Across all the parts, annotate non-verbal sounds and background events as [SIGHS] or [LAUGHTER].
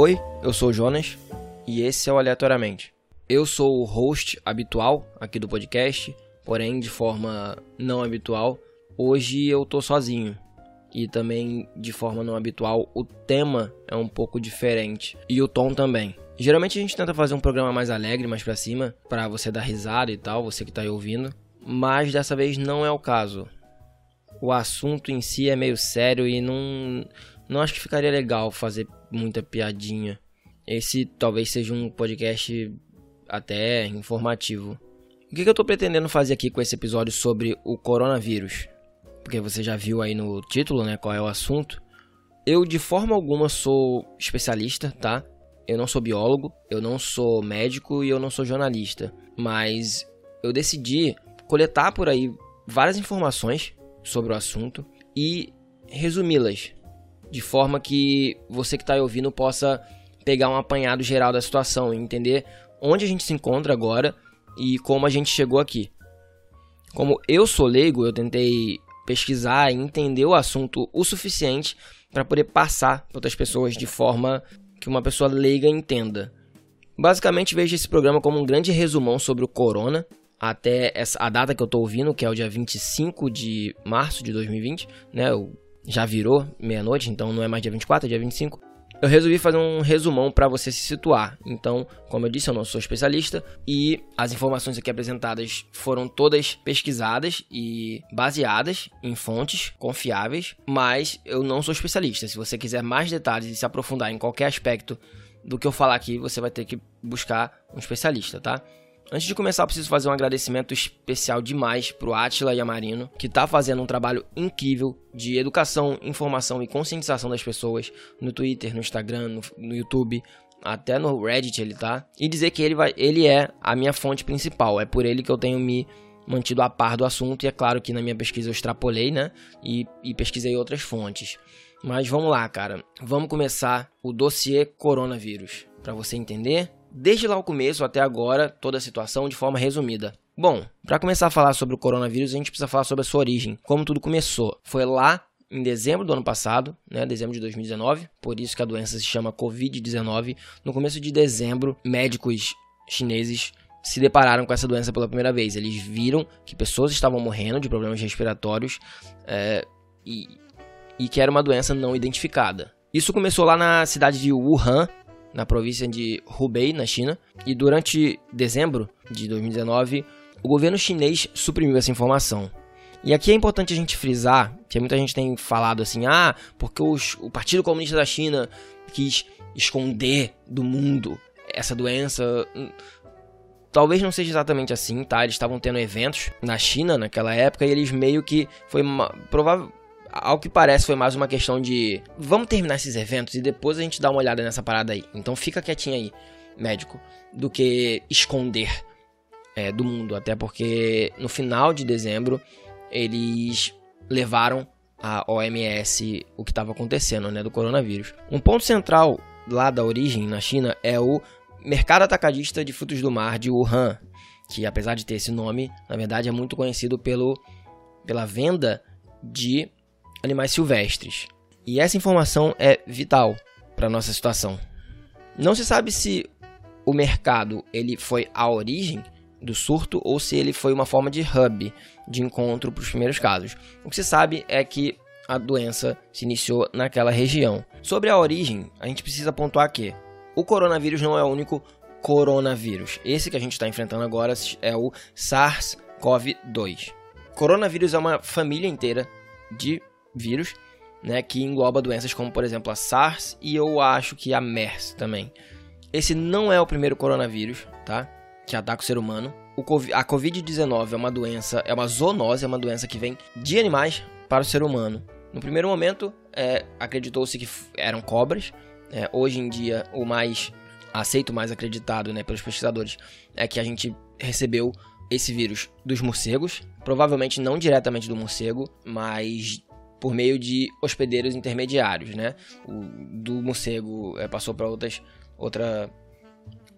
Oi, eu sou o Jonas e esse é o Aleatoriamente. Eu sou o host habitual aqui do podcast, porém de forma não habitual, hoje eu tô sozinho. E também de forma não habitual, o tema é um pouco diferente e o tom também. Geralmente a gente tenta fazer um programa mais alegre, mais para cima, para você dar risada e tal, você que tá aí ouvindo, mas dessa vez não é o caso. O assunto em si é meio sério e não não acho que ficaria legal fazer muita piadinha. Esse talvez seja um podcast até informativo. O que, eu estou pretendendo fazer aqui com esse episódio sobre o coronavírus? Porque você já viu aí no título, né, qual é o assunto. Eu de forma alguma sou especialista, tá? Eu não sou biólogo, eu não sou médico e eu não sou jornalista, mas eu decidi coletar por aí várias informações sobre o assunto e resumi-las de forma que você que está ouvindo possa pegar um apanhado geral da situação e entender onde a gente se encontra agora e como a gente chegou aqui. Como eu sou leigo, eu tentei pesquisar e entender o assunto o suficiente para poder passar para outras pessoas de forma que uma pessoa leiga entenda. Basicamente, vejo esse programa como um grande resumão sobre o corona, até essa, a data que eu estou ouvindo, que é o dia 25 de março de 2020, né? O já virou meia-noite, então não é mais dia 24, é dia 25. Eu resolvi fazer um resumão para você se situar. Então, como eu disse, eu não sou especialista e as informações aqui apresentadas foram todas pesquisadas e baseadas em fontes confiáveis, mas eu não sou especialista. Se você quiser mais detalhes e se aprofundar em qualquer aspecto do que eu falar aqui, você vai ter que buscar um especialista, tá? Antes de começar, preciso fazer um agradecimento especial demais pro Atila Yamarino, que tá fazendo um trabalho incrível de educação, informação e conscientização das pessoas no Twitter, no Instagram, no, no YouTube, até no Reddit ele tá. E dizer que ele, vai, ele é a minha fonte principal, é por ele que eu tenho me mantido a par do assunto, e é claro que na minha pesquisa eu extrapolei, né? E, e pesquisei outras fontes. Mas vamos lá, cara. Vamos começar o dossiê coronavírus. Para você entender, desde lá o começo até agora, toda a situação de forma resumida. Bom, para começar a falar sobre o coronavírus, a gente precisa falar sobre a sua origem, como tudo começou. Foi lá em dezembro do ano passado, né, dezembro de 2019, por isso que a doença se chama Covid-19. No começo de dezembro, médicos chineses se depararam com essa doença pela primeira vez. Eles viram que pessoas estavam morrendo de problemas respiratórios é, e, e que era uma doença não identificada. Isso começou lá na cidade de Wuhan, na província de Hubei, na China, e durante dezembro de 2019, o governo chinês suprimiu essa informação. E aqui é importante a gente frisar, que muita gente tem falado assim, ah, porque os, o Partido Comunista da China quis esconder do mundo essa doença. Talvez não seja exatamente assim, tá? Eles estavam tendo eventos na China naquela época e eles meio que foi provável ao que parece foi mais uma questão de vamos terminar esses eventos e depois a gente dá uma olhada nessa parada aí. Então fica quietinho aí, médico, do que esconder é, do mundo. Até porque no final de dezembro eles levaram a OMS o que estava acontecendo, né, do coronavírus. Um ponto central lá da origem na China é o mercado atacadista de frutos do mar de Wuhan, que apesar de ter esse nome, na verdade é muito conhecido pelo, pela venda de animais silvestres. E essa informação é vital para nossa situação. Não se sabe se o mercado ele foi a origem do surto ou se ele foi uma forma de hub de encontro para os primeiros casos. O que se sabe é que a doença se iniciou naquela região. Sobre a origem, a gente precisa pontuar que o coronavírus não é o único coronavírus. Esse que a gente está enfrentando agora é o SARS-CoV-2. Coronavírus é uma família inteira de vírus, né, que engloba doenças como, por exemplo, a SARS e eu acho que a MERS também. Esse não é o primeiro coronavírus, tá? Que ataca o ser humano. O COVID, a Covid-19 é uma doença, é uma zoonose, é uma doença que vem de animais para o ser humano. No primeiro momento, é, acreditou-se que eram cobras. É, hoje em dia, o mais aceito, mais acreditado né, pelos pesquisadores, é que a gente recebeu esse vírus dos morcegos. Provavelmente não diretamente do morcego, mas por meio de hospedeiros intermediários, né? O, do morcego é, passou para outras outra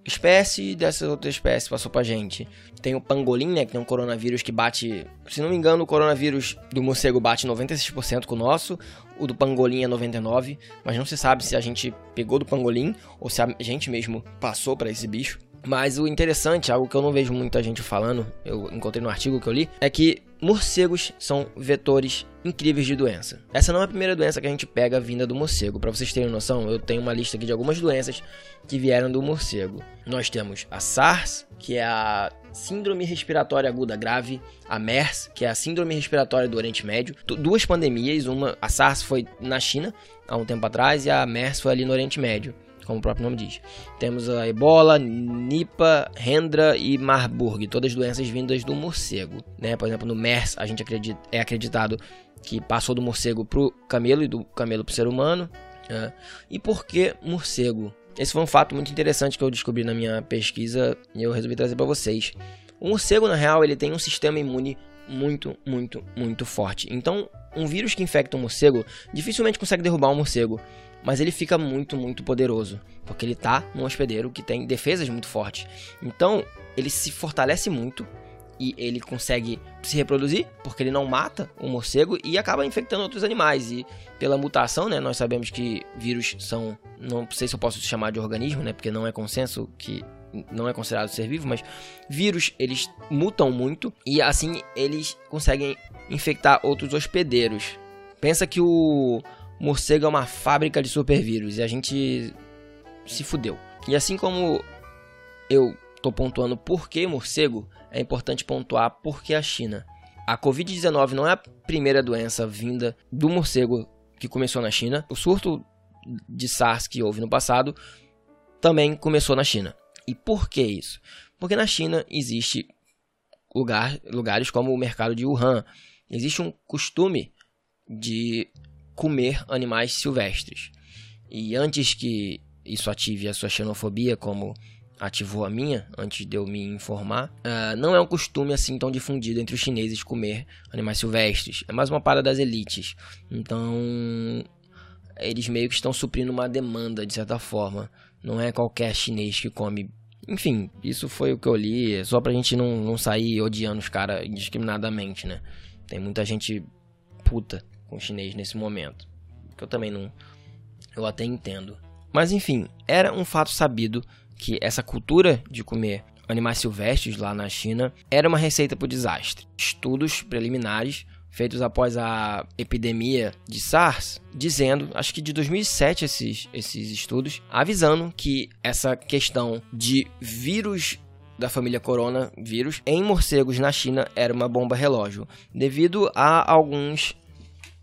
espécie dessa outra espécie passou pra gente. Tem o pangolim, né, que tem um coronavírus que bate, se não me engano, o coronavírus do morcego bate 96% com o nosso, o do pangolim é 99, mas não se sabe se a gente pegou do pangolim ou se a gente mesmo passou para esse bicho. Mas o interessante, algo que eu não vejo muita gente falando, eu encontrei no artigo que eu li, é que morcegos são vetores incríveis de doença. Essa não é a primeira doença que a gente pega vinda do morcego. Para vocês terem noção, eu tenho uma lista aqui de algumas doenças que vieram do morcego. Nós temos a SARS, que é a Síndrome Respiratória Aguda Grave, a MERS, que é a Síndrome Respiratória do Oriente Médio. Duas pandemias, uma a SARS foi na China há um tempo atrás e a MERS foi ali no Oriente Médio como o próprio nome diz. Temos a ebola, Nipah, Hendra e Marburg, todas doenças vindas do morcego. Né? Por exemplo, no MERS, a gente acredita, é acreditado que passou do morcego para o camelo e do camelo para o ser humano. Né? E por que morcego? Esse foi um fato muito interessante que eu descobri na minha pesquisa e eu resolvi trazer para vocês. O morcego, na real, ele tem um sistema imune muito, muito, muito forte. Então, um vírus que infecta um morcego dificilmente consegue derrubar um morcego mas ele fica muito, muito poderoso, porque ele tá num hospedeiro que tem defesas muito fortes. Então, ele se fortalece muito e ele consegue se reproduzir, porque ele não mata o morcego e acaba infectando outros animais. E pela mutação, né, nós sabemos que vírus são, não sei se eu posso chamar de organismo, né, porque não é consenso que não é considerado ser vivo, mas vírus eles mutam muito e assim eles conseguem infectar outros hospedeiros. Pensa que o morcego é uma fábrica de supervírus e a gente se fudeu. E assim como eu tô pontuando por que morcego, é importante pontuar por que a China. A Covid-19 não é a primeira doença vinda do morcego que começou na China. O surto de SARS que houve no passado também começou na China. E por que isso? Porque na China existe lugar, lugares como o mercado de Wuhan. Existe um costume de comer animais silvestres. E antes que isso ative a sua xenofobia, como ativou a minha, antes de eu me informar, uh, não é um costume assim tão difundido entre os chineses comer animais silvestres. É mais uma parada das elites. Então, eles meio que estão suprindo uma demanda, de certa forma. Não é qualquer chinês que come. Enfim, isso foi o que eu li, só pra gente não, não sair odiando os caras indiscriminadamente, né? Tem muita gente puta com o chinês nesse momento. Que eu também não. Eu até entendo. Mas enfim, era um fato sabido que essa cultura de comer animais silvestres lá na China era uma receita para o desastre. Estudos preliminares feitos após a epidemia de SARS, dizendo, acho que de 2007 esses, esses estudos, avisando que essa questão de vírus da família coronavírus em morcegos na China era uma bomba relógio, devido a alguns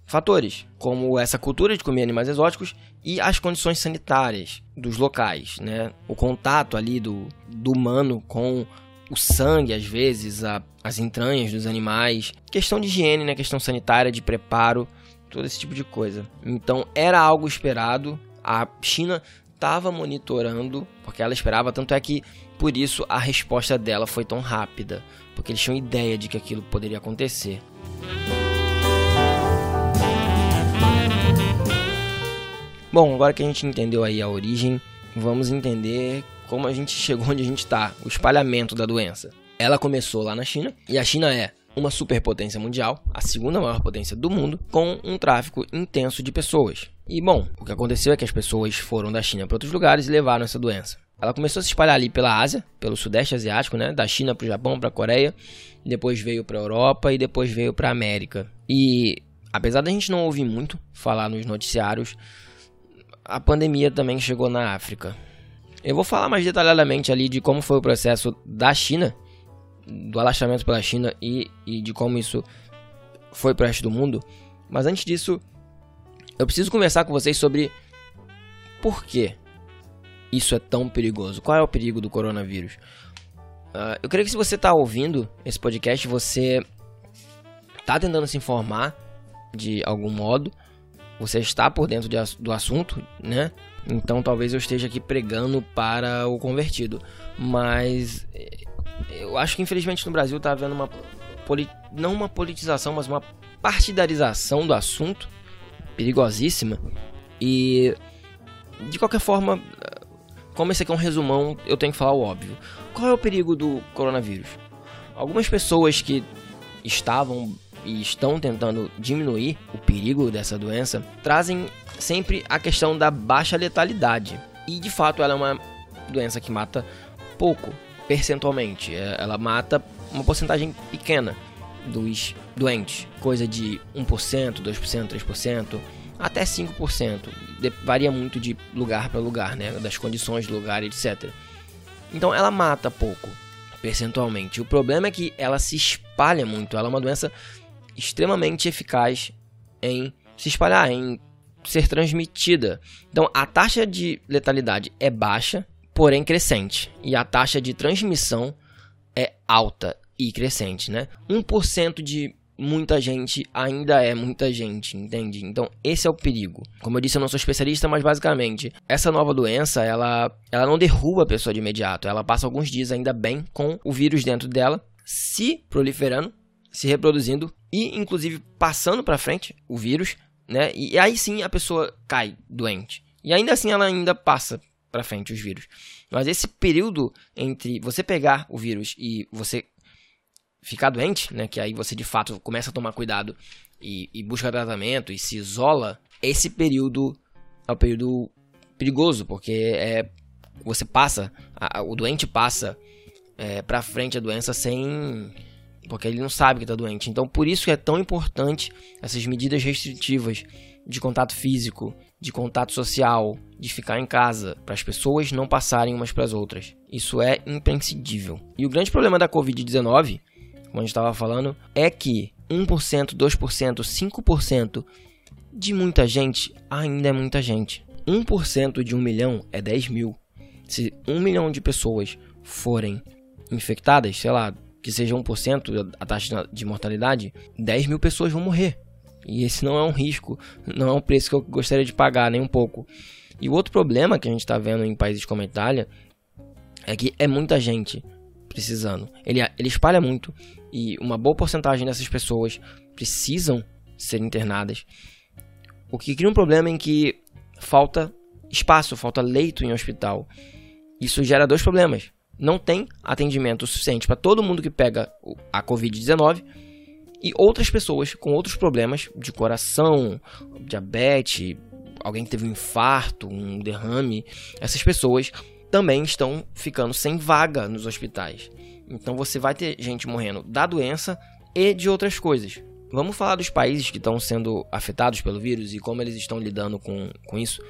fatores, como essa cultura de comer animais exóticos e as condições sanitárias dos locais, né? O contato ali do, do humano com o sangue, às vezes, a, as entranhas dos animais, questão de higiene, né? Questão sanitária, de preparo, todo esse tipo de coisa. Então era algo esperado. A China estava monitorando, porque ela esperava, tanto é que por isso a resposta dela foi tão rápida, porque eles tinham ideia de que aquilo poderia acontecer. Bom, agora que a gente entendeu aí a origem, vamos entender como a gente chegou onde a gente está, o espalhamento da doença. Ela começou lá na China, e a China é uma superpotência mundial, a segunda maior potência do mundo, com um tráfico intenso de pessoas. E bom, o que aconteceu é que as pessoas foram da China para outros lugares e levaram essa doença. Ela começou a se espalhar ali pela Ásia, pelo Sudeste Asiático, né? Da China para o Japão, para a Coreia, depois veio para a Europa e depois veio para a América. E apesar da gente não ouvir muito falar nos noticiários a pandemia também chegou na África. Eu vou falar mais detalhadamente ali de como foi o processo da China, do alastramento pela China e, e de como isso foi para o resto do mundo. Mas antes disso, eu preciso conversar com vocês sobre por que isso é tão perigoso. Qual é o perigo do coronavírus? Uh, eu creio que se você está ouvindo esse podcast, você está tentando se informar de algum modo você está por dentro de, do assunto, né? Então talvez eu esteja aqui pregando para o convertido. Mas eh, eu acho que infelizmente no Brasil está havendo uma não uma politização, mas uma partidarização do assunto perigosíssima. E de qualquer forma, como esse aqui é um resumão, eu tenho que falar o óbvio. Qual é o perigo do coronavírus? Algumas pessoas que estavam e estão tentando diminuir o perigo dessa doença trazem sempre a questão da baixa letalidade. E de fato ela é uma doença que mata pouco, percentualmente. É, ela mata uma porcentagem pequena dos doentes, coisa de 1%, 2%, 3%, até 5%. varia muito de lugar para lugar, né? das condições do lugar, etc. Então ela mata pouco, percentualmente. O problema é que ela se espalha muito. Ela é uma doença extremamente eficaz em se espalhar, em ser transmitida. Então a taxa de letalidade é baixa, porém crescente. E a taxa de transmissão é alta e crescente, né? 1% de muita gente ainda é muita gente, entende? Então, esse é o perigo. Como eu disse, eu não sou especialista, mas basicamente, essa nova doença, ela, ela não derruba a pessoa de imediato. Ela passa alguns dias ainda bem com o vírus dentro dela, se proliferando, se reproduzindo e inclusive passando para frente o vírus, né? E aí sim a pessoa cai doente. E ainda assim ela ainda passa para frente os vírus. Mas esse período entre você pegar o vírus e você ficar doente, né, que aí você de fato começa a tomar cuidado e, e busca tratamento e se isola, esse período é o período perigoso, porque é você passa, a, o doente passa é, para frente a doença sem porque ele não sabe que está doente. Então, por isso é tão importante essas medidas restritivas de contato físico, de contato social, de ficar em casa, para as pessoas não passarem umas para as outras. Isso é imprescindível. E o grande problema da Covid-19 como a gente estava falando, é que 1%, 2%, 5% de muita gente ainda é muita gente. 1% de 1 milhão é 10 mil. Se 1 milhão de pessoas forem infectadas, sei lá, que seja 1% a taxa de mortalidade, 10 mil pessoas vão morrer. E esse não é um risco, não é um preço que eu gostaria de pagar, nem um pouco. E o outro problema que a gente está vendo em países como a Itália é que é muita gente precisando. Ele, ele espalha muito e uma boa porcentagem dessas pessoas precisam ser internadas. O que cria um problema em que falta espaço, falta leito em hospital. Isso gera dois problemas. Não tem atendimento suficiente para todo mundo que pega a Covid-19 e outras pessoas com outros problemas de coração, diabetes, alguém que teve um infarto, um derrame. Essas pessoas também estão ficando sem vaga nos hospitais. Então você vai ter gente morrendo da doença e de outras coisas. Vamos falar dos países que estão sendo afetados pelo vírus e como eles estão lidando com, com isso.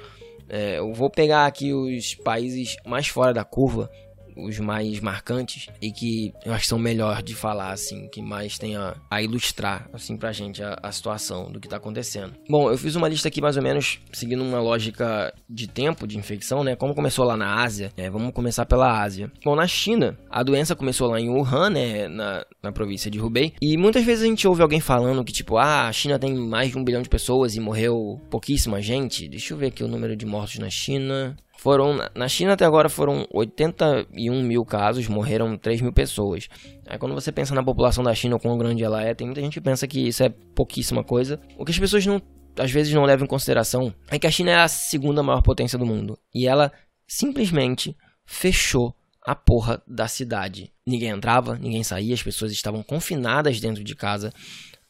É, eu vou pegar aqui os países mais fora da curva os mais marcantes e que eu acho que são melhor de falar, assim, que mais tem a, a ilustrar, assim, pra gente a, a, situação do que tá acontecendo. Bom, eu fiz uma lista aqui mais ou menos seguindo uma lógica de tempo de infecção, né? Como começou lá na Ásia, é, vamos começar pela Ásia. Bom, na China, a doença começou lá em Wuhan, né? Na, na província de Hubei, e muitas vezes a gente ouve alguém falando que, tipo, ah, a China tem mais de um bilhão de pessoas e morreu pouquíssima gente. Deixa eu ver aqui o número de mortos na China. Foram, na China até agora foram 81 mil casos, morreram 3 mil pessoas. Aí quando você pensa na população da China, quão grande ela é, tem muita gente que pensa que isso é pouquíssima coisa. O que as pessoas não, às vezes não levam em consideração é que a China é a segunda maior potência do mundo. E ela simplesmente fechou a porra da cidade. Ninguém entrava, ninguém saía, as pessoas estavam confinadas dentro de casa.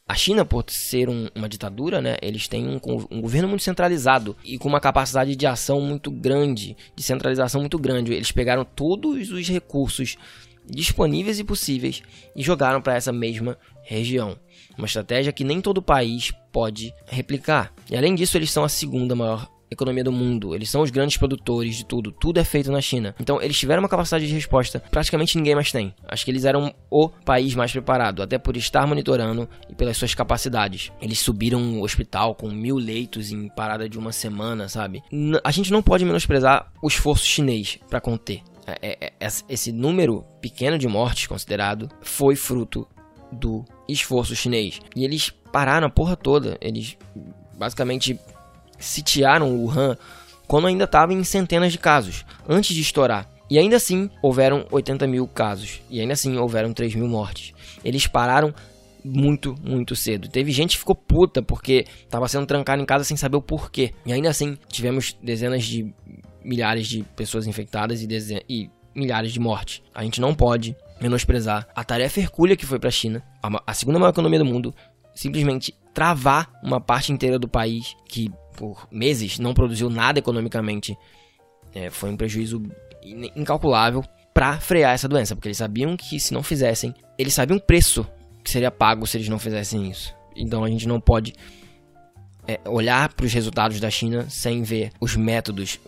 A China, por ser um, uma ditadura, né, eles têm um, um, governo muito centralizado e com uma capacidade de ação muito grande, de centralização muito grande. Eles pegaram todos os recursos disponíveis e possíveis e jogaram para essa mesma região. Uma estratégia que nem todo país pode replicar. E além disso, eles são a segunda maior economia do mundo. Eles são os grandes produtores de tudo. Tudo é feito na China. Então, eles tiveram uma capacidade de resposta praticamente ninguém mais tem. Acho que eles eram o país mais preparado, até por estar monitorando e pelas suas capacidades. Eles subiram um hospital com mil leitos em parada de uma semana, sabe? A gente não pode menosprezar o esforço chinês para conter. É, é, é, esse número pequeno de mortes considerado foi fruto do esforço chinês. E eles pararam a porra toda. Eles basicamente sitiaram Wuhan quando ainda estava em centenas de casos, antes de estourar. E ainda assim houveram 80 mil casos, e ainda assim houveram 3 mil mortes. Eles pararam muito, muito cedo. Teve gente que ficou puta porque estava sendo trancado em casa sem saber o porquê. E ainda assim tivemos dezenas de milhares de pessoas infectadas e, e milhares de mortes. A gente não pode menosprezar a tarefa hercúlea que foi para a China, a segunda maior economia do mundo, simplesmente travar uma parte inteira do país que por meses não produziu nada economicamente. É, foi um prejuízo incalculável para frear essa doença, porque eles sabiam que se não fizessem, eles sabiam o preço que seria pago se eles não fizessem isso. Então a gente não pode é, olhar para os resultados da China sem ver os métodos,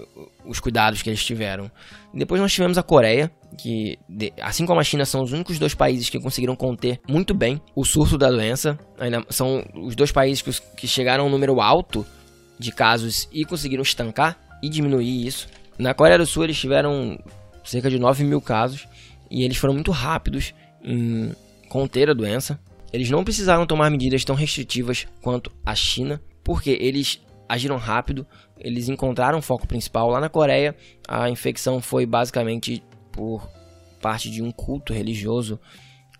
os cuidados que eles tiveram. Depois nós tivemos a Coreia, que, assim como a China, são os únicos dois países que conseguiram conter muito bem o surto da doença. Ainda são os dois países que, que chegaram a um número alto de casos e conseguiram estancar e diminuir isso. Na Coreia do Sul, eles tiveram cerca de 9 mil casos e eles foram muito rápidos em conter a doença. Eles não precisaram tomar medidas tão restritivas quanto a China porque eles agiram rápido, eles encontraram o foco principal lá na Coreia. A infecção foi basicamente por parte de um culto religioso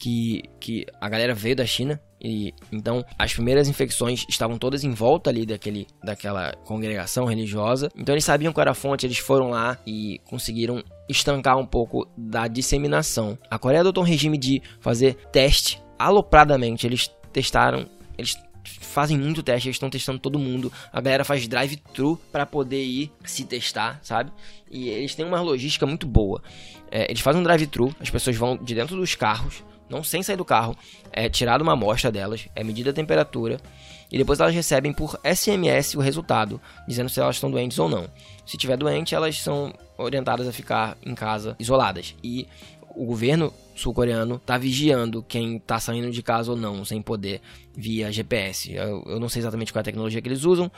que, que a galera veio da China e então as primeiras infecções estavam todas em volta ali daquele, daquela congregação religiosa. Então eles sabiam qual era a fonte, eles foram lá e conseguiram estancar um pouco da disseminação. A Coreia adotou um regime de fazer teste alopradamente. Eles testaram, eles fazem muito teste, eles estão testando todo mundo. A galera faz drive-thru para poder ir se testar, sabe? E eles têm uma logística muito boa. É, eles fazem um drive-thru, as pessoas vão de dentro dos carros, não sem sair do carro, é tirada uma amostra delas, é medida a temperatura e depois elas recebem por SMS o resultado, dizendo se elas estão doentes ou não. Se tiver doente, elas são orientadas a ficar em casa isoladas. E o governo sul-coreano está vigiando quem está saindo de casa ou não, sem poder, via GPS. Eu, eu, não sei exatamente qual é a tecnologia que eles usam,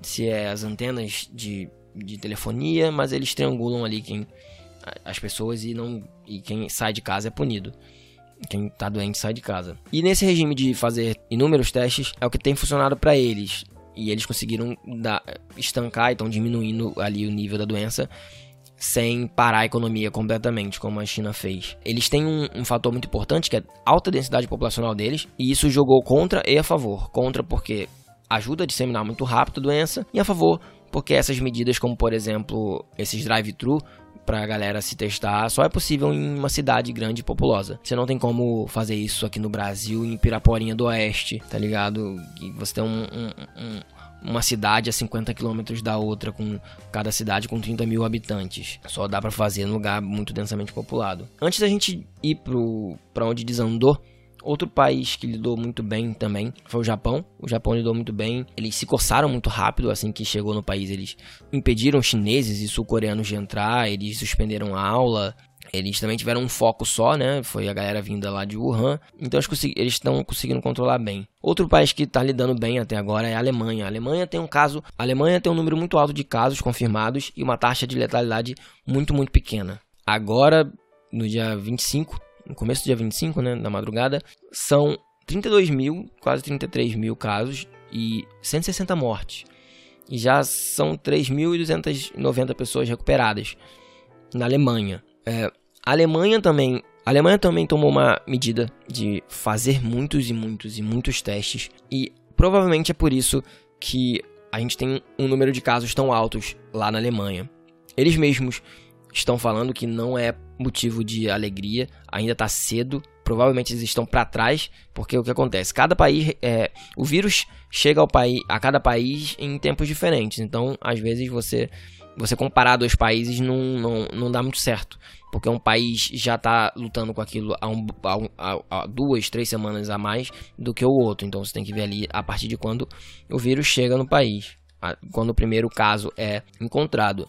se é as antenas de, de telefonia, mas eles triangulam ali quem as pessoas e não e quem sai de casa é punido. Quem está doente sai de casa. E nesse regime de fazer inúmeros testes é o que tem funcionado para eles. E eles conseguiram dar, estancar e estão diminuindo ali o nível da doença sem parar a economia completamente, como a China fez. Eles têm um, um, fator muito importante que é a alta densidade populacional deles, e isso jogou contra e a favor. Contra porque ajuda a disseminar muito rápido a doença, e a favor porque essas medidas, como por exemplo esses drive-thru, pra galera se testar, só é possível em uma cidade grande e populosa. Você não tem como fazer isso aqui no Brasil, em Piraporinha do Oeste, tá ligado? E você tem um, um, um uma cidade a 50 quilômetros da outra, com cada cidade com 30 mil habitantes. Só dá para fazer num lugar muito densamente populado. Antes da gente ir para onde desandou, Outro país que lidou muito bem também foi o Japão. O Japão lidou muito bem. Eles se coçaram muito rápido assim que chegou no país. Eles impediram chineses e sul-coreanos de entrar. Eles suspenderam a aula. Eles também tiveram um foco só, né? Foi a galera vinda lá de Wuhan. Então eles estão conseguindo controlar bem. Outro país que está lidando bem até agora é a Alemanha. A Alemanha tem um caso, a Alemanha tem um número muito alto de casos confirmados e uma taxa de letalidade muito muito pequena. Agora, no dia 25, no começo do dia 25, né, na madrugada, são 32 mil, quase 33 mil casos e 160 mortes. E já são 3.290 pessoas recuperadas na Alemanha. É, a Alemanha também. A Alemanha também tomou uma medida de fazer muitos e muitos e muitos testes. E provavelmente é por isso que a gente tem um número de casos tão altos lá na Alemanha. Eles mesmos estão falando que não é motivo de alegria, ainda está cedo. Provavelmente eles estão para trás, porque o que acontece? Cada país, é, o vírus chega ao país, a cada país em tempos diferentes. Então, às vezes você você comparar dois países não, não, não dá muito certo. Porque um país já está lutando com aquilo há, um, há, há, duas, três semanas a mais do que o outro. Então você tem que ver ali a partir de quando o vírus chega no país. Quando o primeiro caso é encontrado.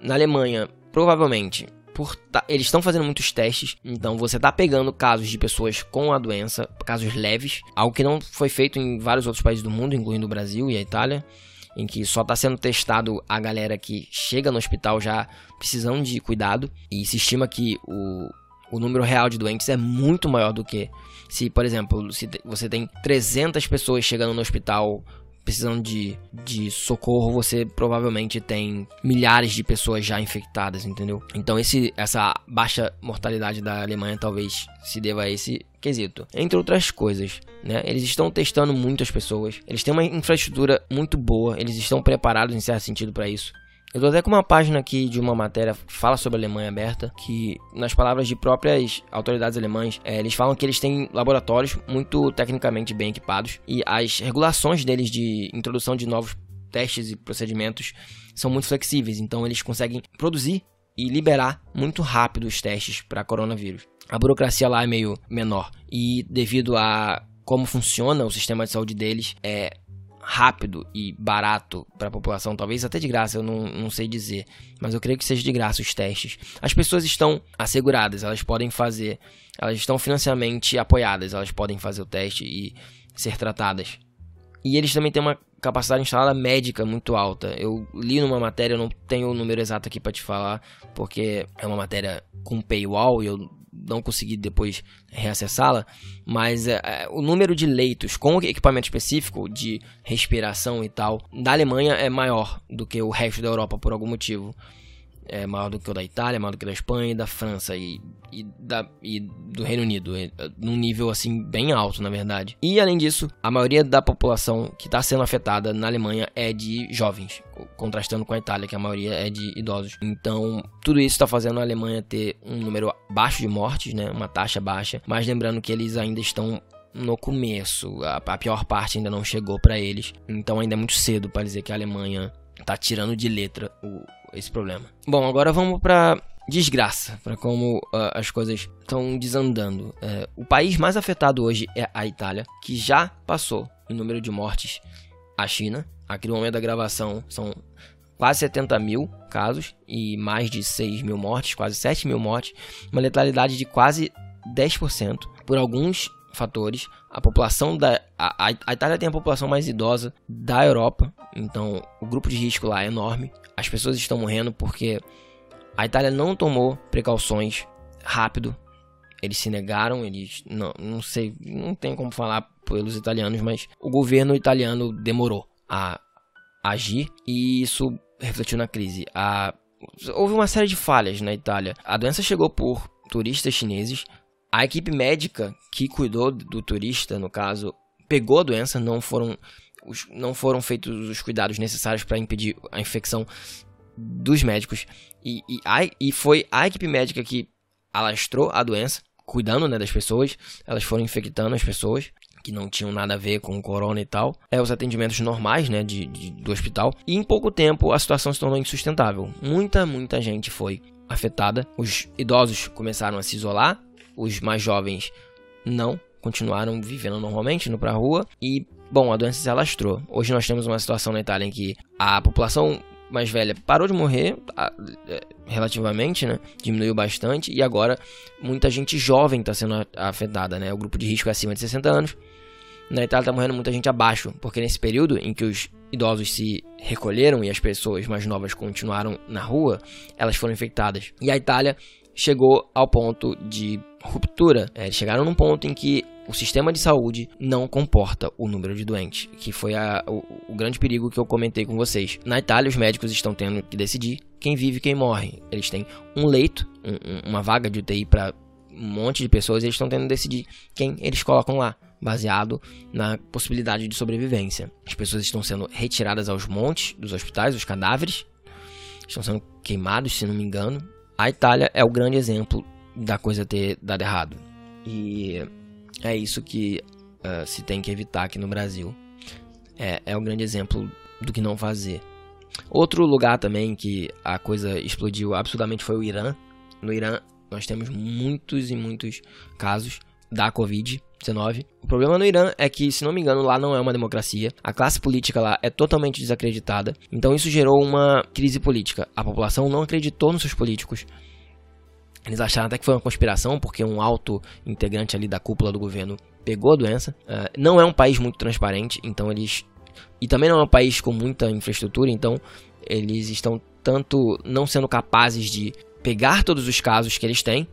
Na Alemanha, provavelmente, por eles estão fazendo muitos testes, então você está pegando casos de pessoas com a doença, casos leves, algo que não foi feito em vários outros países do mundo, incluindo o Brasil e a Itália em que só está sendo testado a galera que chega no hospital já precisando de cuidado. E se estima que o, o número real de doentes é muito maior do que se, por exemplo, se você tem 300 pessoas chegando no hospital precisando de, de socorro, você provavelmente tem milhares de pessoas já infectadas, entendeu? Então esse, essa baixa mortalidade da Alemanha talvez se deva a esse quesito. Entre outras coisas, né? Eles estão testando muitas pessoas, eles têm uma infraestrutura muito boa, eles estão preparados em certo sentido para isso. Eu tô até com uma página aqui de uma matéria que fala sobre a Alemanha aberta, que, nas palavras de próprias autoridades alemãs, é, eles falam que eles têm laboratórios muito tecnicamente bem equipados e as regulações deles de introdução de novos testes e procedimentos são muito flexíveis, então eles conseguem produzir e liberar muito rápido os testes para coronavírus. A burocracia lá é meio menor e devido a como funciona o sistema de saúde deles, é rápido e barato para a população, talvez até de graça, eu não, não sei dizer, mas eu creio que seja de graça os testes. As pessoas estão asseguradas, elas podem fazer, elas estão financeiramente apoiadas, elas podem fazer o teste e ser tratadas. E eles também têm uma capacidade instalada médica muito alta. Eu li numa matéria, eu não tenho o número exato aqui para te falar, porque é uma matéria com paywall e eu não consegui depois reacessá-la, mas é, é, o número de leitos com equipamento específico de respiração e tal da Alemanha é maior do que o resto da Europa por algum motivo é maior do que o da Itália, maior do que o da Espanha e da França e, e, da, e do Reino Unido, é, num nível assim bem alto, na verdade. E além disso, a maioria da população que está sendo afetada na Alemanha é de jovens, contrastando com a Itália, que a maioria é de idosos. Então, tudo isso está fazendo a Alemanha ter um número baixo de mortes, né, uma taxa baixa, mas lembrando que eles ainda estão no começo, a, a pior parte ainda não chegou para eles, então ainda é muito cedo para dizer que a Alemanha está tirando de letra o, esse problema. Bom, agora vamos para desgraça, para como uh, as coisas estão desandando. Uh, o país mais afetado hoje é a Itália, que já passou em número de mortes a China. Aqui no momento da gravação são quase 70 mil casos e mais de 6 mil mortes, quase 7 mil mortes, uma letalidade de quase 10%. Por alguns fatores, a população da a, a, Itália tem a população mais idosa da Europa, então o grupo de risco lá é enorme. As pessoas estão morrendo porque a Itália não tomou precauções rápido. Eles se negaram, eles não, não sei, não tem como falar pelos italianos, mas o governo italiano demorou a agir e isso refletiu na crise. A, houve uma série de falhas na Itália. A doença chegou por turistas chineses. A equipe médica que cuidou do turista, no caso, pegou a doença, não foram os, não foram feitos os cuidados necessários para impedir a infecção dos médicos. E, e, a, e foi a equipe médica que alastrou a doença, cuidando né, das pessoas. Elas foram infectando as pessoas que não tinham nada a ver com o corona e tal. É os atendimentos normais, né, de, de, do hospital. E em pouco tempo a situação se tornou insustentável. Muita, muita gente foi afetada. Os idosos começaram a se isolar, os mais jovens não, continuaram vivendo normalmente, indo pra rua. E Bom, a doença se alastrou. Hoje nós temos uma situação na Itália em que a população mais velha parou de morrer é, relativamente, né? Diminuiu bastante e agora muita gente jovem está sendo afetada, né? O grupo de risco é acima de 60 anos. Na Itália está morrendo muita gente abaixo, porque nesse período em que os idosos se recolheram e as pessoas mais novas continuaram na rua, elas foram infectadas. E a Itália chegou ao ponto de ruptura. É, eles chegaram num ponto em que o sistema de saúde não comporta o número de doentes, que foi a, o, o, grande perigo que eu comentei com vocês. Na Itália, os médicos estão tendo que decidir quem vive e quem morre. Eles têm um leito, um, uma vaga de UTI para um monte de pessoas, e eles estão tendo que decidir quem eles colocam lá, baseado na possibilidade de sobrevivência. As pessoas estão sendo retiradas aos montes dos hospitais, os cadáveres estão sendo queimados, se não me engano. A Itália é o grande exemplo da coisa ter dado errado. E é isso que uh, se tem que evitar aqui no Brasil. É, é um grande exemplo do que não fazer. Outro lugar também que a coisa explodiu absurdamente foi o Irã. No Irã, nós temos muitos e muitos casos da Covid-19. O problema no Irã é que, se não me engano, lá não é uma democracia. A classe política lá é totalmente desacreditada. Então isso gerou uma crise política. A população não acreditou nos seus políticos. Eles acharam até que foi uma conspiração, porque um alto integrante ali da cúpula do governo pegou a doença. Uh, não é um país muito transparente, então eles. E também não é um país com muita infraestrutura, então eles estão tanto não sendo capazes de pegar todos os casos que eles têm,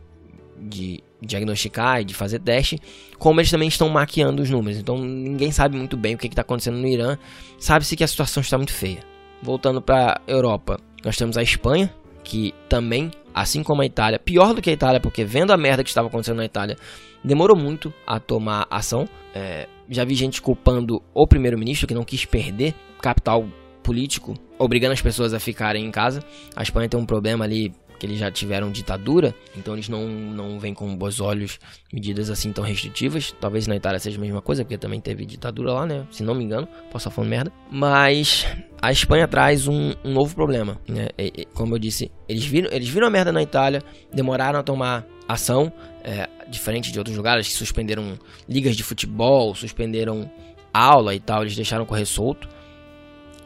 de diagnosticar e de fazer teste, como eles também estão maquiando os números. Então ninguém sabe muito bem o que está acontecendo no Irã. Sabe-se que a situação está muito feia. Voltando para a Europa, nós temos a Espanha, que também, assim como a Itália, pior do que a Itália, porque vendo a merda que estava acontecendo na Itália, demorou muito a tomar ação. É, já vi gente culpando o primeiro-ministro que não quis perder capital político obrigando as pessoas a ficarem em casa. A Espanha tem um problema ali que eles já tiveram ditadura, então eles não, não veem com bons olhos medidas assim tão restritivas. Talvez na Itália seja a mesma coisa, porque também teve ditadura lá, né? Se não me engano, posso estar falando merda. Mas a Espanha traz um, um novo problema, né? E, como eu disse, eles viram, eles viram a merda na Itália, demoraram a tomar ação, é, diferente de outros lugares que suspenderam ligas de futebol, suspenderam aula e tal, eles deixaram correr solto.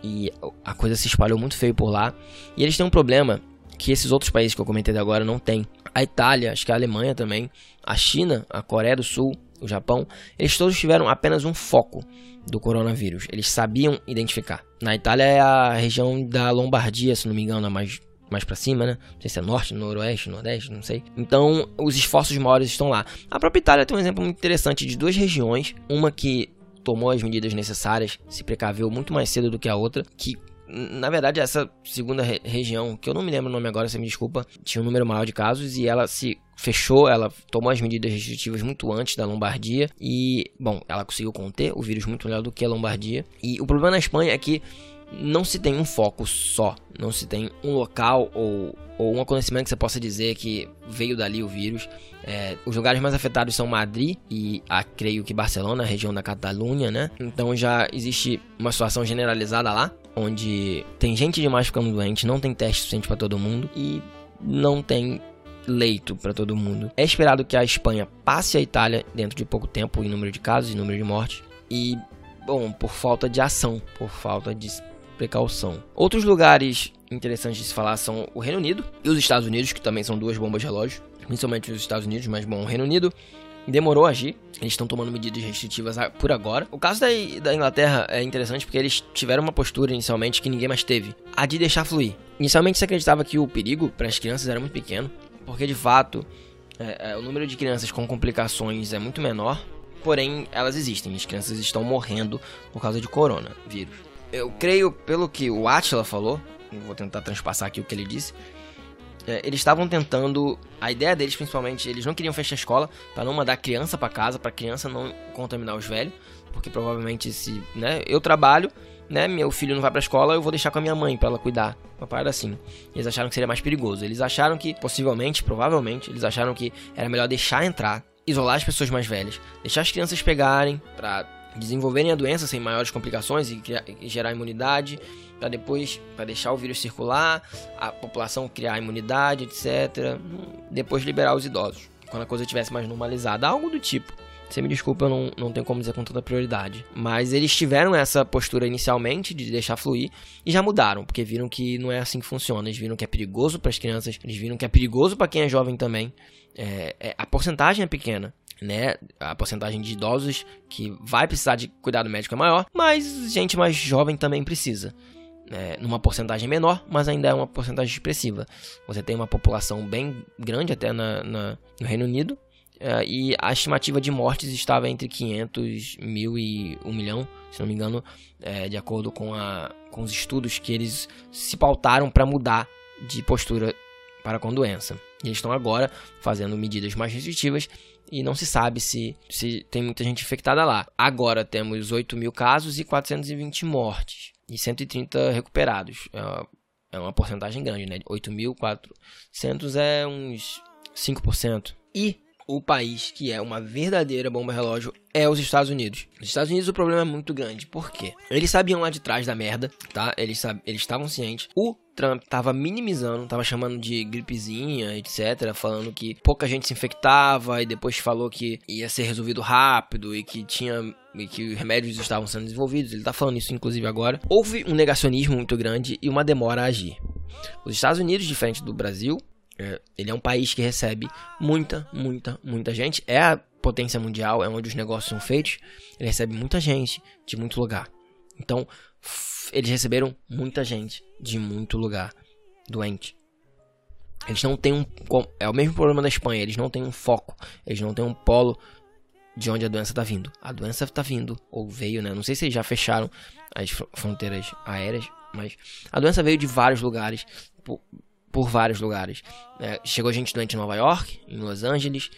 E a coisa se espalhou muito feio por lá. E eles têm um problema que esses outros países que eu comentei agora não têm. A Itália, acho que a Alemanha também, a China, a Coreia do Sul, o Japão, eles todos tiveram apenas um foco do coronavírus. Eles sabiam identificar. Na Itália é a região da Lombardia, se não me engano, mais mais para cima, né? Não sei se é norte, noroeste, nordeste, não sei. Então, os esforços maiores estão lá. A própria Itália tem um exemplo muito interessante de duas regiões, uma que tomou as medidas necessárias, se precaveu muito mais cedo do que a outra, que na verdade, essa segunda re região, que eu não me lembro o nome agora, você me desculpa, tinha um número maior de casos e ela se fechou, ela tomou as medidas restritivas muito antes da Lombardia e, bom, ela conseguiu conter o vírus muito melhor do que a Lombardia. E o problema na Espanha é que não se tem um foco só, não se tem um local ou, ou um acontecimento que você possa dizer que veio dali o vírus. É, os lugares mais afetados são Madrid e, a, creio que Barcelona, a região da Catalunha, né? Então já existe uma situação generalizada lá, onde tem gente demais ficando doente, não tem teste suficiente para todo mundo e não tem leito para todo mundo. É esperado que a Espanha passe a Itália dentro de pouco tempo em número de casos e número de mortes. E, bom, por falta de ação, por falta de precaução. Outros lugares interessantes de se falar são o Reino Unido e os Estados Unidos, que também são duas bombas de relógio, principalmente os Estados Unidos, mas bom, o Reino Unido demorou a agir. Eles estão tomando medidas restritivas por agora. O caso da, da, Inglaterra é interessante porque eles tiveram uma postura inicialmente que ninguém mais teve: a de deixar fluir. Inicialmente se acreditava que o perigo para as crianças era muito pequeno, porque de fato é, é, o número de crianças com complicações é muito menor. Porém, elas existem. As crianças estão morrendo por causa de coronavírus eu creio, pelo que o Atila falou, vou tentar transpassar aqui o que ele disse. É, eles estavam tentando, a ideia deles principalmente, eles não queriam fechar a escola para não mandar criança para casa, para criança não contaminar os velhos, porque provavelmente se, né, eu trabalho, né, meu filho não vai para escola, eu vou deixar com a minha mãe para ela cuidar, uma parada assim. Eles acharam que seria mais perigoso. Eles acharam que, possivelmente, provavelmente, eles acharam que era melhor deixar entrar, isolar as pessoas mais velhas, deixar as crianças pegarem para desenvolverem a doença sem maiores complicações e, criar, e gerar imunidade, para depois para deixar o vírus circular, a população criar imunidade, etc. Depois liberar os idosos, quando a coisa estivesse mais normalizada, algo do tipo. Você me desculpa, eu não, não tenho como dizer com tanta prioridade. Mas eles tiveram essa postura inicialmente de deixar fluir e já mudaram, porque viram que não é assim que funciona. Eles viram que é perigoso para as crianças, eles viram que é perigoso para quem é jovem também. É, é, a porcentagem é pequena né? A porcentagem de idosos que vai precisar de cuidado médico é maior, mas gente mais jovem também precisa. É, numa porcentagem menor, mas ainda é uma porcentagem expressiva. Você tem uma população bem grande até na, na no Reino Unido, é, e a estimativa de mortes estava entre 500 mil e 1 milhão, se não me engano, é, de acordo com, a, com os estudos que eles se pautaram para mudar de postura para com doença. E eles estão agora fazendo medidas mais restritivas e não se sabe se, se tem muita gente infectada lá. Agora temos 8 mil casos e 420 mortes e 130 recuperados. É uma, é porcentagem grande, né? 8.400 é uns 5%. E o país que é uma verdadeira bomba relógio é os Estados Unidos. Os Estados Unidos o problema é muito grande. Por quê? Eles sabiam lá de trás da merda, tá? Eles estavam cientes. O Trump tava minimizando, tava chamando de gripezinha, etc, falando que pouca gente se infectava e depois falou que ia ser resolvido rápido e que tinha e que remédios estavam sendo desenvolvidos. Ele tá falando isso inclusive agora. Houve um negacionismo muito grande e uma demora a agir. Os Estados Unidos, diferente do Brasil, é, ele é um país que recebe muita, muita, muita gente. É a potência mundial, é onde os negócios são feitos. Ele recebe muita gente de muito lugar. Então, eles receberam muita gente de muito lugar doente. Eles não têm um. É o mesmo problema da Espanha. Eles não têm um foco. Eles não têm um polo de onde a doença está vindo. A doença está vindo, ou veio, né? Não sei se eles já fecharam as fronteiras aéreas, mas a doença veio de vários lugares por vários lugares. É, chegou gente doente em Nova York, em Los Angeles,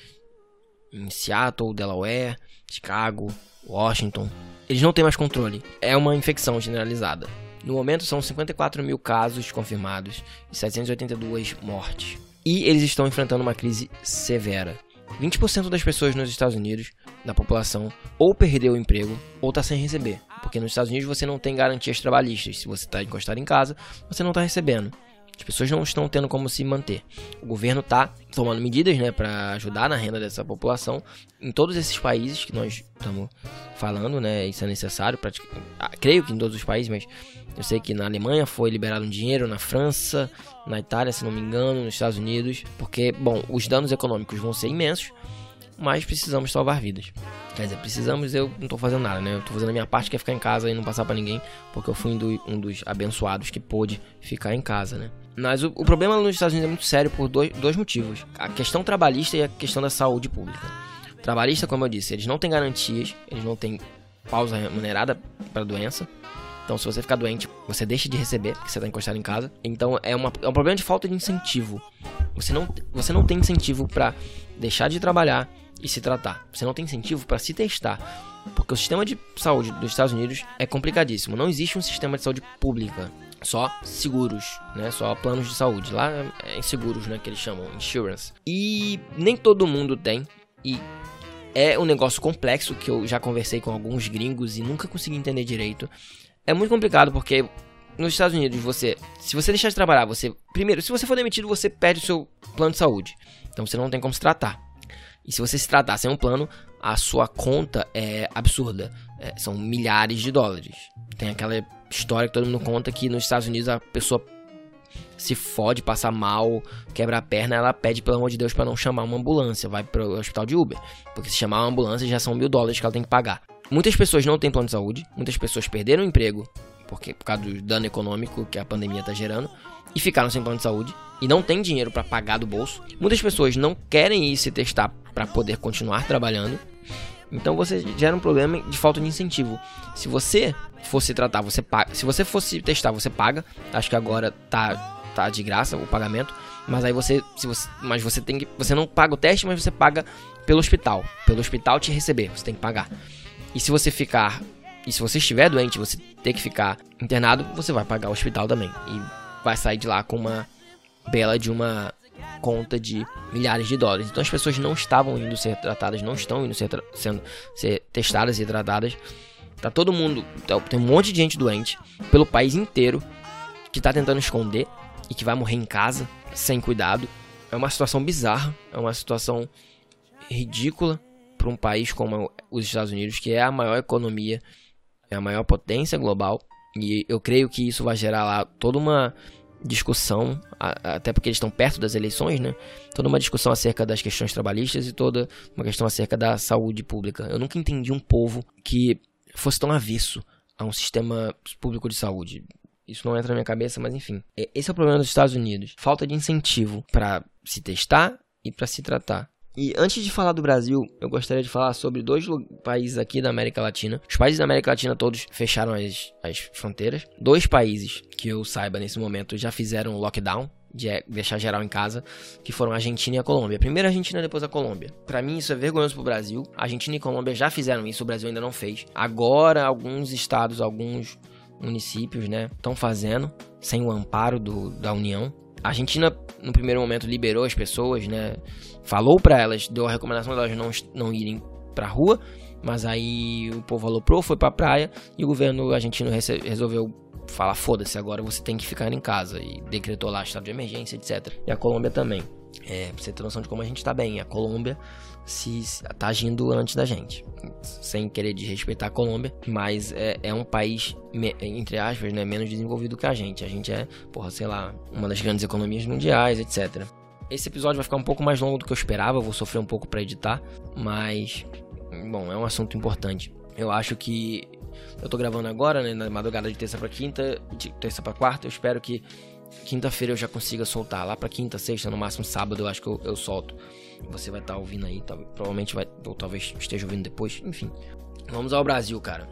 em Seattle, Delaware, Chicago, Washington. Eles não têm mais controle. É uma infecção generalizada. No momento são 54 mil casos confirmados e 782 mortes. E eles estão enfrentando uma crise severa. 20% das pessoas nos Estados Unidos, da população, ou perdeu o emprego ou está sem receber. Porque nos Estados Unidos você não tem garantias trabalhistas. Se você está encostado em casa, você não está recebendo. As pessoas não estão tendo como se manter. O governo está tomando medidas né, para ajudar na renda dessa população. Em todos esses países que nós estamos falando, né, isso é necessário. Pra, ah, creio que em todos os países, mas eu sei que na Alemanha foi liberado um dinheiro, na França, na Itália, se não me engano, nos Estados Unidos. Porque, bom, os danos econômicos vão ser imensos, mas precisamos salvar vidas. Quer dizer, precisamos, eu não tô fazendo nada, né? Eu fazendo a minha parte que é ficar em casa e não passar para ninguém, porque eu fui um dos abençoados que pôde ficar em casa, né? Mas o, o, problema nos Estados Unidos é muito sério por dois, dois motivos: a questão trabalhista e a questão da saúde pública. Trabalhista, como eu disse, eles não têm garantias, eles não têm pausa remunerada para doença. Então, se você ficar doente, você deixa de receber, porque você está encostado em casa. Então, é, uma, é um problema de falta de incentivo. Você não, você não tem incentivo para deixar de trabalhar e se tratar. Você não tem incentivo para se testar. Porque o sistema de saúde dos Estados Unidos é complicadíssimo. Não existe um sistema de saúde pública. Só seguros, né? Só planos de saúde. Lá é seguros, né? Que eles chamam, insurance. E nem todo mundo tem. E é um negócio complexo que eu já conversei com alguns gringos e nunca consegui entender direito. É muito complicado porque nos Estados Unidos você, se você deixar de trabalhar, você primeiro, se você for demitido, você perde o seu plano de saúde. Então você não tem como se tratar. E se você se tratar sem um plano, a sua conta é absurda. É, são milhares de dólares. Tem aquela história que todo mundo conta que nos Estados Unidos a pessoa se fode, passa mal, quebra a perna, ela pede pelo amor de Deus para não chamar uma ambulância, vai para o hospital de Uber. Porque se chamar uma ambulância já são mil dólares que ela tem que pagar. Muitas pessoas não têm plano de saúde, muitas pessoas perderam o emprego porque por causa do dano econômico que a pandemia está gerando e ficaram sem plano de saúde e não tem dinheiro para pagar do bolso. Muitas pessoas não querem ir se testar para poder continuar trabalhando. Então você gera um problema de falta de incentivo. Se você fosse tratar, você paga. Se você fosse testar, você paga. Acho que agora tá tá de graça o pagamento, mas aí você, se você, mas você tem que, você não paga o teste, mas você paga pelo hospital, pelo hospital te receber, você tem que pagar. E se você ficar, e se você estiver doente, você ter que ficar internado, você vai pagar o hospital também e vai sair de lá com uma bela de uma conta de milhares de dólares. Então as pessoas não estavam indo ser tratadas, não estão indo ser, sendo ser testadas e tratadas. Tá todo mundo, tá, tem um monte de gente doente pelo país inteiro que tá tentando esconder e que vai morrer em casa sem cuidado. É uma situação bizarra, é uma situação ridícula para um país como os Estados Unidos, que é a maior economia, é a maior potência global. E eu creio que isso vai gerar lá toda uma discussão, até porque eles estão perto das eleições, né? Toda uma discussão acerca das questões trabalhistas e toda uma questão acerca da saúde pública. Eu nunca entendi um povo que fosse tão avesso a um sistema público de saúde. Isso não entra na minha cabeça, mas enfim. Esse é o problema dos Estados Unidos. Falta de incentivo para se testar e para se tratar. E antes de falar do Brasil, eu gostaria de falar sobre dois países aqui da América Latina. Os países da América Latina todos fecharam as, as fronteiras. Dois países que eu saiba nesse momento já fizeram lockdown, de é, deixar geral em casa, que foram a Argentina e a Colômbia. Primeiro a Argentina, depois a Colômbia. Para mim isso é vergonhoso pro Brasil. A Argentina e a Colômbia já fizeram isso, o Brasil ainda não fez. Agora alguns estados, alguns municípios, né, estão fazendo sem o amparo do, da União. A Argentina, no primeiro momento, liberou as pessoas, né? Falou para elas, deu a recomendação de elas não, não irem pra rua, mas aí o povo aloprou, foi pra praia e o governo argentino resolveu falar: foda-se, agora você tem que ficar em casa. E decretou lá estado de emergência, etc. E a Colômbia também. É, pra você ter noção de como a gente tá bem. A Colômbia se, se tá agindo antes da gente. Sem querer desrespeitar a Colômbia, mas é, é um país, me, entre aspas, né, menos desenvolvido que a gente. A gente é, porra, sei lá, uma das grandes economias mundiais, etc. Esse episódio vai ficar um pouco mais longo do que eu esperava, eu vou sofrer um pouco para editar, mas bom, é um assunto importante. Eu acho que eu tô gravando agora, né, na madrugada de terça para quinta, de terça para quarta, eu espero que quinta-feira eu já consiga soltar. Lá para quinta, sexta, no máximo sábado, eu acho que eu, eu solto. Você vai estar tá ouvindo aí, tá, provavelmente vai, ou talvez esteja ouvindo depois, enfim. Vamos ao Brasil, cara.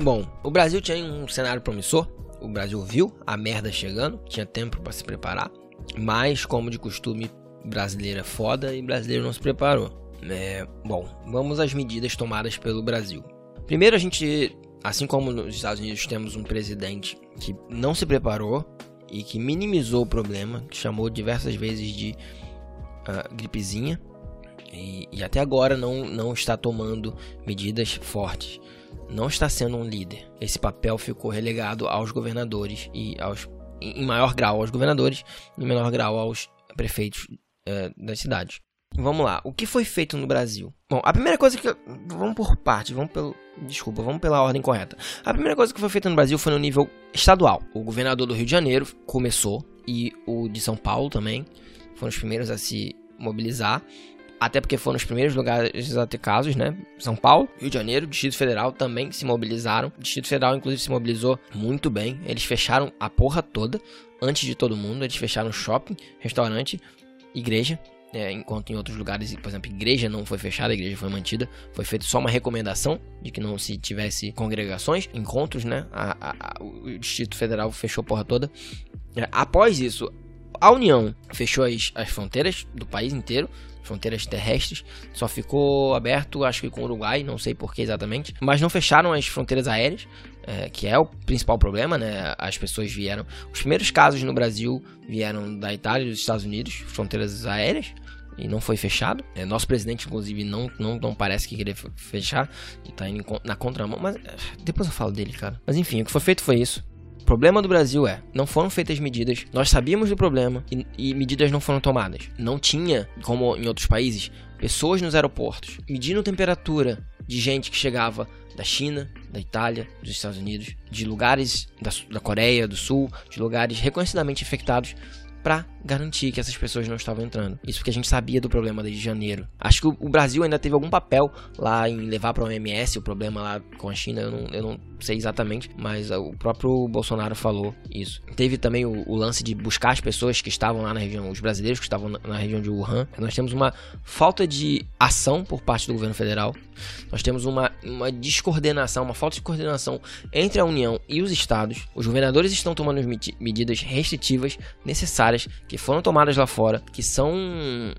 Bom, o Brasil tinha um cenário promissor. O Brasil viu a merda chegando, tinha tempo para se preparar. Mas, como de costume, brasileiro é foda e brasileiro não se preparou. É, bom, vamos às medidas tomadas pelo Brasil. Primeiro, a gente assim como nos Estados Unidos temos um presidente que não se preparou e que minimizou o problema, que chamou diversas vezes de uh, gripezinha e, e, até agora não, não está tomando medidas fortes. Não está sendo um líder. Esse papel ficou relegado aos governadores e aos, em maior grau aos governadores, em menor grau aos prefeitos uh, das cidades. Vamos lá, o que foi feito no Brasil? Bom, a primeira coisa que. Vamos por partes, vamos pelo. Desculpa, vamos pela ordem correta. A primeira coisa que foi feita no Brasil foi no nível estadual. O governador do Rio de Janeiro começou, e o de São Paulo também foram os primeiros a se mobilizar. Até porque foram os primeiros lugares a ter casos, né? São Paulo, Rio de Janeiro, Distrito Federal também se mobilizaram. O Distrito Federal, inclusive, se mobilizou muito bem. Eles fecharam a porra toda, antes de todo mundo. Eles fecharam shopping, restaurante, igreja é, enquanto em outros lugares, por exemplo, igreja não foi fechada, a igreja foi mantida, foi feita só uma recomendação de que não se tivesse congregações, encontros, né? A, a, a, o Distrito Federal fechou a porra toda. É, após isso, a União fechou as, as fronteiras do país inteiro, fronteiras terrestres, só ficou aberto, acho que com o Uruguai, não sei por que exatamente, mas não fecharam as fronteiras aéreas, é, que é o principal problema, né? As pessoas vieram, os primeiros casos no Brasil vieram da Itália e dos Estados Unidos, fronteiras aéreas, e não foi fechado. É, nosso presidente, inclusive, não, não, não parece que queria fechar e tá indo na contramão, mas é, depois eu falo dele, cara. Mas enfim, o que foi feito foi isso. O problema do Brasil é, não foram feitas medidas, nós sabíamos do problema e, e medidas não foram tomadas. Não tinha, como em outros países, pessoas nos aeroportos medindo temperatura de gente que chegava da China, da Itália, dos Estados Unidos, de lugares da, da Coreia do Sul, de lugares reconhecidamente infectados para garantir que essas pessoas não estavam entrando. Isso porque a gente sabia do problema desde janeiro. Acho que o Brasil ainda teve algum papel lá em levar para o OMS o problema lá com a China, eu não, eu não sei exatamente, mas o próprio Bolsonaro falou isso. Teve também o, o, lance de buscar as pessoas que estavam lá na região, os brasileiros que estavam na, na região de Wuhan. Nós temos uma falta de ação por parte do governo federal. Nós temos uma, uma descoordenação, uma falta de coordenação entre a União e os estados. Os governadores estão tomando medidas restritivas necessárias que foram tomadas lá fora, que são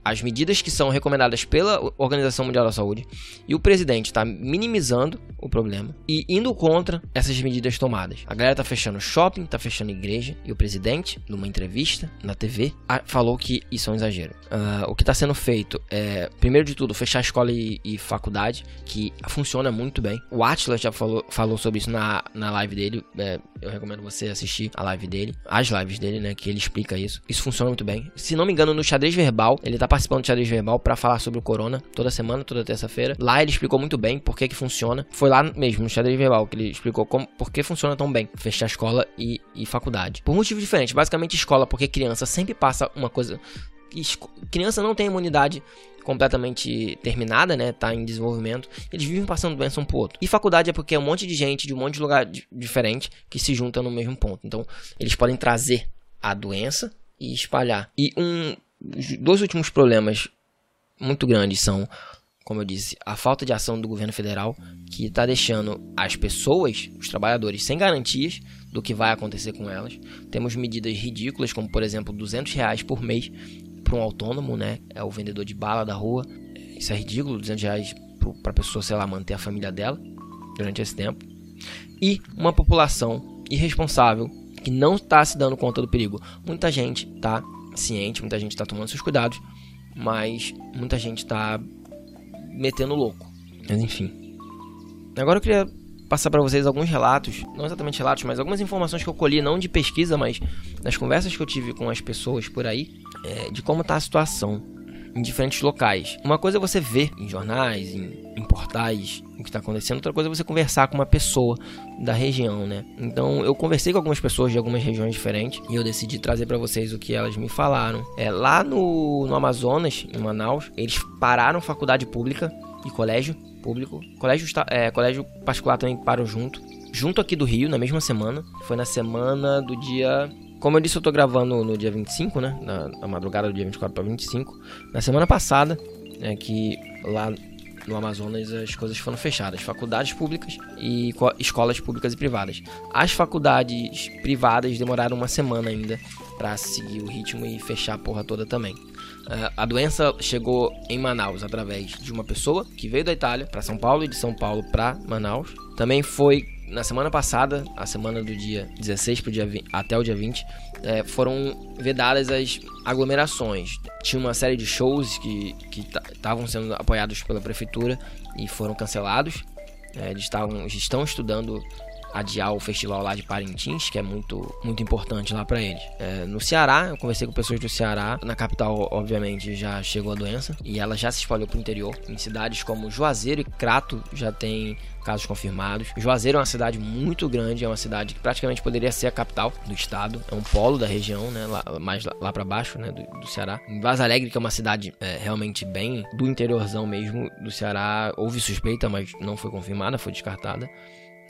as medidas que são recomendadas pela Organização Mundial da Saúde, e o presidente está minimizando o problema e indo contra essas medidas tomadas. A galera tá fechando shopping, tá fechando igreja, e o presidente, numa entrevista na TV, falou que isso é um exagero. Uh, o que está sendo feito é, primeiro de tudo, fechar escola e, e, faculdade, que funciona muito bem. O Atlas já falou, falou sobre isso na, na live dele. É, eu recomendo você assistir a live dele, as lives dele, né? Que ele explica isso. Isso funciona funciona muito bem. Se não me engano, no xadrez verbal, ele tá participando do xadrez verbal para falar sobre o corona toda semana, toda terça-feira. Lá ele explicou muito bem por que que funciona. Foi lá mesmo, no xadrez verbal, que ele explicou como, por que funciona tão bem fechar escola e, e faculdade. Por motivos diferentes. Basicamente, escola, porque criança sempre passa uma coisa. Criança não tem imunidade completamente terminada, né? Tá em desenvolvimento. Eles vivem passando doença um pro outro. E faculdade é porque é um monte de gente de um monte de lugar diferente que se junta no mesmo ponto. Então, eles podem trazer a doença e espalhar. E um dois últimos problemas muito grandes são, como eu disse, a falta de ação do governo federal, que está deixando as pessoas, os trabalhadores, sem garantias do que vai acontecer com elas. Temos medidas ridículas, como por exemplo 200 reais por mês para um autônomo, né? É o vendedor de bala da rua. Isso é ridículo, 200 reais para a pessoa, sei lá, manter a família dela durante esse tempo. E uma população irresponsável que não está se dando conta do perigo. Muita gente está ciente, muita gente está tomando seus cuidados, mas muita gente está metendo louco. Mas enfim. Agora eu queria passar para vocês alguns relatos, não exatamente relatos, mas algumas informações que eu colhi, não de pesquisa, mas das conversas que eu tive com as pessoas por aí, é, de como está a situação em diferentes locais. Uma coisa é você ver em jornais, em, em portais, o que está acontecendo, outra coisa é você conversar com uma pessoa da região, né? Então eu conversei com algumas pessoas de algumas regiões diferentes e eu decidi trazer para vocês o que elas me falaram. É, lá no, no Amazonas, em Manaus, eles pararam faculdade pública e colégio público. Colégio, é, colégio particular também parou junto. Junto aqui do Rio, na mesma semana. Foi na semana do dia como eu disse, eu tô gravando no dia 25, né? Na, na madrugada do dia 24 para 25. Na semana passada, né, que lá no Amazonas as coisas foram fechadas, faculdades públicas e escolas públicas e privadas. As faculdades privadas demoraram uma semana ainda para seguir o ritmo e fechar a porra toda também. Uh, a doença chegou em Manaus através de uma pessoa que veio da Itália para São Paulo e de São Paulo para Manaus. Também foi na semana passada, a semana do dia 16 pro dia 20, até o dia 20, é, foram vedadas as aglomerações. Tinha uma série de shows que estavam sendo apoiados pela prefeitura e foram cancelados. É, eles, tavam, eles estão estudando adiar o festival lá de Parintins, que é muito, muito importante lá para eles. É, no Ceará, eu conversei com pessoas do Ceará. Na capital, obviamente, já chegou a doença e ela já se espalhou para o interior. Em cidades como Juazeiro e Crato já tem casos confirmados. Juazeiro é uma cidade muito grande, é uma cidade que praticamente poderia ser a capital do estado, é um polo da região, né, lá, mais lá, lá para baixo, né, do, do, Ceará. Em Vaz Alegre, que é uma cidade é, realmente bem do interiorzão mesmo do Ceará, houve suspeita, mas não foi confirmada, foi descartada.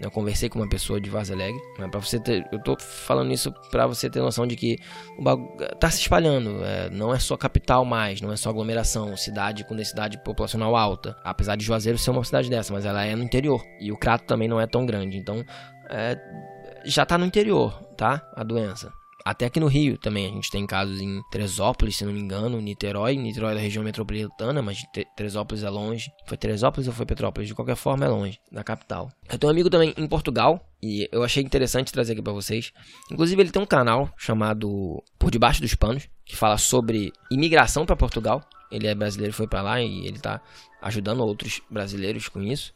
Eu conversei com uma pessoa de Vaz Alegre, né, para você ter, eu tô falando isso para você ter noção de que o bagulho tá se espalhando, é, não é só capital mais, não é só aglomeração, cidade com densidade populacional alta. Apesar de Juazeiro ser uma cidade dessa, mas ela é no interior e o Crato também não é tão grande, então é, já tá no interior, tá? A doença. Até aqui no Rio também, a gente tem casos em Teresópolis, se não me engano, Niterói, Niterói é da região metropolitana, mas Teresópolis é longe. Foi Teresópolis ou foi Petrópolis? De qualquer forma é longe da capital. Eu tenho um amigo também em Portugal e eu achei interessante trazer aqui para vocês. Inclusive ele tem um canal chamado Por Debaixo dos Panos, que fala sobre imigração para Portugal. Ele é brasileiro, foi para lá e ele tá ajudando outros brasileiros com isso.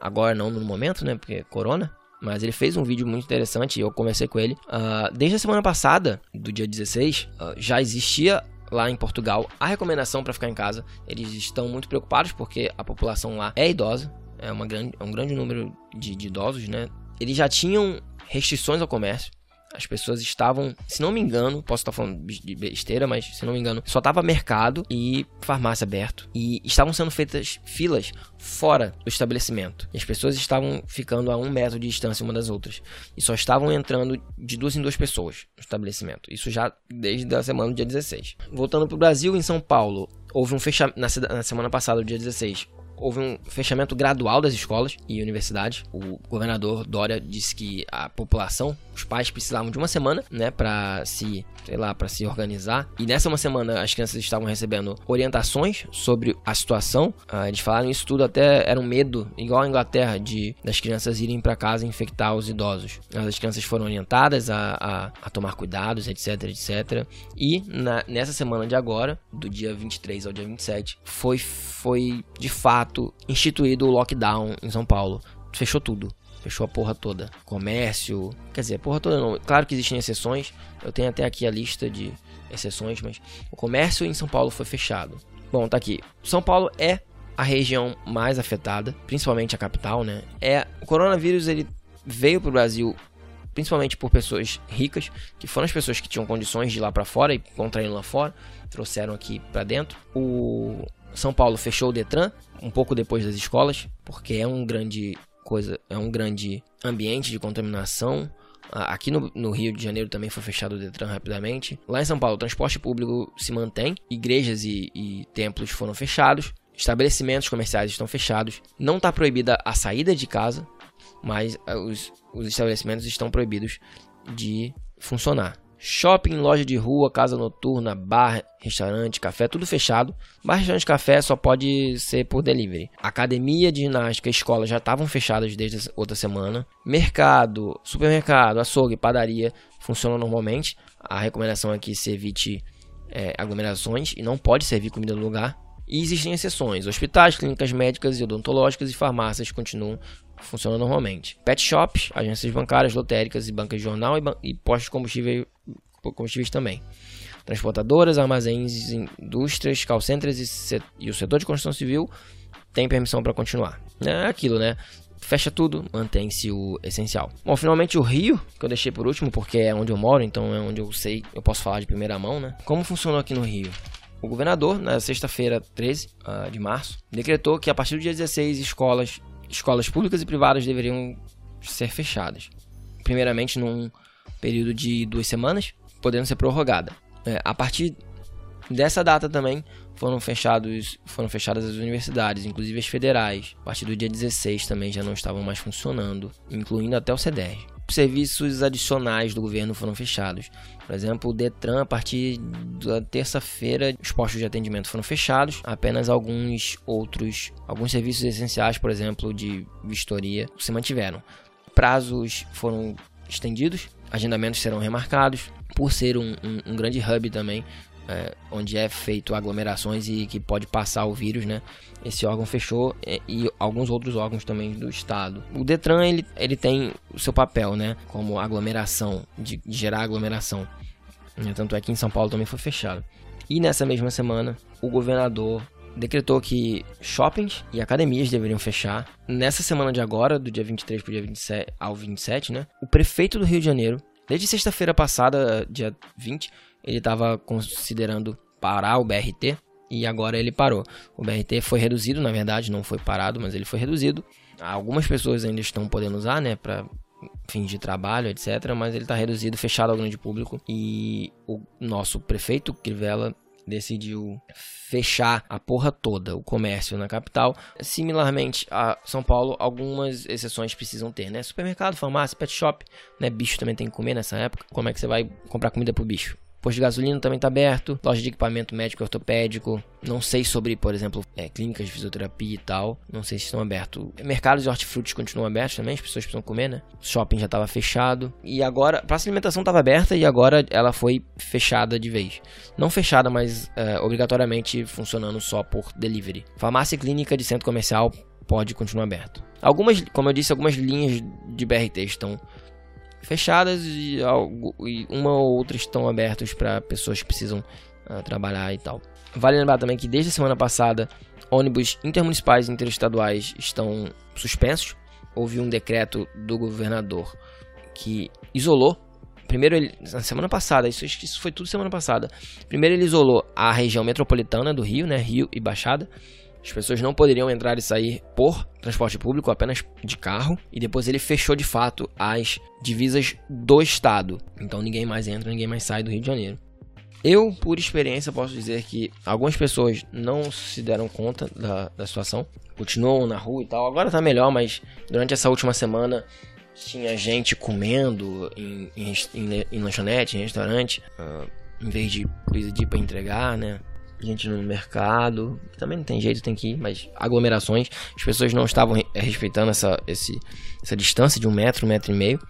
Agora não no momento, né, porque é corona, mas ele fez um vídeo muito interessante e eu conversei com ele. Uh, desde a semana passada, do dia 16, uh, ah, já existia lá em Portugal a recomendação para ficar em casa. Eles estão muito preocupados porque a população lá é idosa, é, uma grande, é um grande número de, de idosos, né? Eles já tinham restrições ao comércio as pessoas estavam, se não me engano, posso estar falando de besteira, mas se não me engano, só estava mercado e farmácia aberto e estavam sendo feitas filas fora do estabelecimento. E as pessoas estavam ficando a um metro de distância uma das outras e só estavam entrando de duas em duas pessoas no estabelecimento. Isso já desde a semana do dia 16. Voltando para o Brasil, em São Paulo, houve um fechamento na, na semana passada, dia 16, houve um fechamento gradual das escolas e universidades. O governador Dória disse que a população, os pais precisavam de uma semana, né, para se, sei lá, para se organizar. E nessa uma semana as crianças estavam recebendo orientações sobre a situação. Ah, eles falaram isso tudo até era um medo, igual a Inglaterra, de das crianças irem para casa e infectar os idosos. As crianças foram orientadas a, a, a tomar cuidados, etc, etc. E na, nessa semana de agora, do dia 23 ao dia 27, foi foi de fato instituído o lockdown em São Paulo. Fechou tudo. Fechou a porra toda. Comércio. Quer dizer, porra toda não. Claro que existem exceções. Eu tenho até aqui a lista de exceções, mas o comércio em São Paulo foi fechado. Bom, tá aqui. São Paulo é a região mais afetada, principalmente a capital, né? É o coronavírus ele veio pro Brasil principalmente por pessoas ricas, que foram as pessoas que tinham condições de ir lá para fora e contraíram lá fora, trouxeram aqui para dentro. O são Paulo fechou o Detran um pouco depois das escolas, porque é um grande coisa, é um grande ambiente de contaminação. Aqui no, no, Rio de Janeiro também foi fechado o Detran rapidamente. Lá em São Paulo, o transporte público se mantém, igrejas e, e templos foram fechados, estabelecimentos comerciais estão fechados. Não está proibida a saída de casa, mas ah, os, os estabelecimentos estão proibidos de funcionar. Shopping, loja de rua, casa noturna, bar, restaurante, café, tudo fechado. Bar, restaurante, café só pode ser por delivery. Academia de ginástica, escola já estavam fechadas desde outra semana. Mercado, supermercado, açougue, padaria funcionam normalmente. A recomendação é que se evite é, aglomerações e não pode servir comida no lugar. E existem exceções. Hospitais, clínicas médicas e odontológicas e farmácias continuam funcionando normalmente. Pet shops, agências bancárias, lotéricas e bancas de jornal e, e postos de combustível, combustíveis também. Transportadoras, armazéns, indústrias, call centers e, e o setor de construção civil tem permissão para continuar. É aquilo, né? Fecha tudo, mantém-se o essencial. Bom, finalmente o Rio, que eu deixei por último porque é onde eu moro, então é onde eu sei, eu posso falar de primeira mão, né? Como funcionou aqui no Rio? O governador, na sexta-feira 13 uh, ah, de março, decretou que a partir do dia 16 escolas escolas públicas e privadas deveriam ser fechadas. Primeiramente, num período de duas semanas, podendo ser prorrogada. É, a partir dessa data também foram, fechados, foram fechadas as universidades, inclusive as federais. A partir do dia 16 também já não estavam mais funcionando, incluindo até o CDR serviços adicionais do governo foram fechados. Por exemplo, o Detran, a partir da terça-feira, os postos de atendimento foram fechados. Apenas alguns outros, alguns serviços essenciais, por exemplo, de vistoria, se mantiveram. prazos foram estendidos, agendamentos serão remarcados, por ser um, um, um grande hub também, é, onde é feito aglomerações e que pode passar o vírus, né? Esse órgão fechou e, e, alguns outros órgãos também do estado. O Detran ele, ele tem o seu papel, né? Como aglomeração, de, de gerar aglomeração. Tanto é que em São Paulo também foi fechado. E nessa mesma semana, o governador decretou que shoppings e academias deveriam fechar. Nessa semana de agora, do dia 23 para o dia 27, ao 27, né? O prefeito do Rio de Janeiro, desde sexta-feira passada, dia 20, ele estava considerando parar o BRT e agora ele parou. O BRT foi reduzido, na verdade, não foi parado, mas ele foi reduzido. Algumas pessoas ainda estão podendo usar, né, para fins de trabalho, etc. Mas ele está reduzido, fechado ao grande público. E o nosso prefeito, Crivella, decidiu fechar a porra toda, o comércio na capital. Similarmente a São Paulo, algumas exceções precisam ter, né? Supermercado, farmácia, pet shop, né? Bicho também tem que comer nessa época. Como é que você vai comprar comida pro bicho? Posto de gasolina também está aberto. Loja de equipamento médico e ortopédico. Não sei sobre, por exemplo, é, clínicas de fisioterapia e tal. Não sei se estão abertos. Mercados de hortifrutis continuam abertos também. As pessoas precisam comer, né? O shopping já estava fechado. E agora, praça de alimentação estava aberta e agora ela foi fechada de vez. Não fechada, mas é, obrigatoriamente funcionando só por delivery. Farmácia e clínica de centro comercial pode continuar aberto. Algumas, como eu disse, algumas linhas de BRT estão fechadas e, algo, e uma ou outra estão abertas para pessoas que precisam uh, trabalhar e tal. Vale lembrar também que desde a semana passada, ônibus intermunicipais e interestaduais estão suspensos. Houve um decreto do governador que isolou. Primeiro, ele, na semana passada, isso, isso foi tudo semana passada. Primeiro, ele isolou a região metropolitana do Rio, né, Rio e Baixada. As pessoas não poderiam entrar e sair por transporte público, apenas de carro. E depois ele fechou de fato as divisas do estado. Então ninguém mais entra, ninguém mais sai do Rio de Janeiro. Eu, por experiência, posso dizer que algumas pessoas não se deram conta da, da situação, continuam na rua e tal. Agora tá melhor, mas durante essa última semana tinha gente comendo em, em, em, em lanchonete, em restaurante, uh, em vez de pedir para entregar, né? Gente no mercado, também não tem jeito, tem que ir, mas aglomerações, as pessoas não estavam respeitando essa, esse, essa distância de um metro, um metro e meio,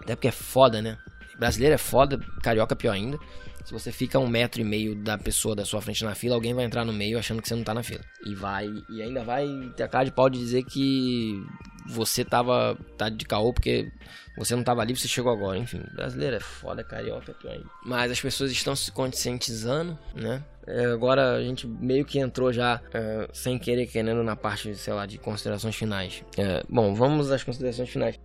até porque é foda, né? Brasileiro é foda, carioca pior ainda. Se você fica um metro e meio da pessoa da sua frente na fila, alguém vai entrar no meio achando que você não tá na fila. E vai, e ainda vai ter a cara de pau de dizer que você tava tá de caô porque você não tava ali, você chegou agora. Enfim, brasileiro é foda, carioca pior ainda. Mas as pessoas estão se conscientizando, né? É, agora a gente meio que entrou já é, sem querer querendo na parte, sei lá, de considerações finais. É, bom, vamos às considerações finais.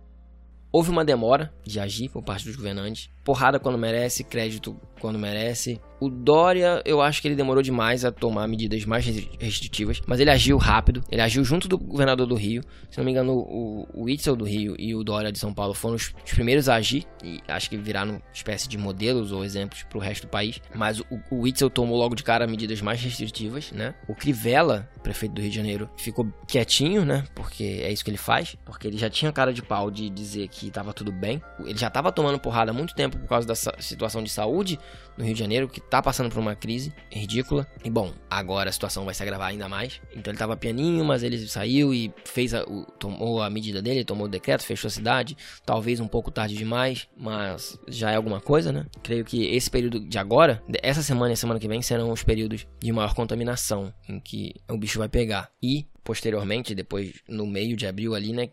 Houve uma demora de agir por parte dos governantes. Porrada quando merece, crédito quando merece. O Dória, eu acho que ele demorou demais a tomar medidas mais restritivas, mas ele agiu rápido. Ele agiu junto do governador do Rio. Se não me engano, o, o Itzel do Rio e o Dória de São Paulo foram os, os primeiros a agir e acho que viraram espécie de modelos ou exemplos para o resto do país. Mas o, o Itzel tomou logo de cara medidas mais restritivas, né? O Crivella, prefeito do Rio de Janeiro, ficou quietinho, né? Porque é isso que ele faz. Porque ele já tinha cara de pau de dizer que estava tudo bem. Ele já estava tomando porrada há muito tempo por causa da situação de saúde no Rio de Janeiro, que tá passando por uma crise ridícula. E bom, agora a situação vai se agravar ainda mais. Então ele tava pianinho, mas ele saiu e fez a, o, tomou a medida dele, tomou o decreto, fechou a cidade. Talvez um pouco tarde demais, mas já é alguma coisa, né? Creio que esse período de agora, essa semana e semana que vem, serão os períodos de maior contaminação em que o bicho vai pegar. E posteriormente, depois no meio de abril ali, né,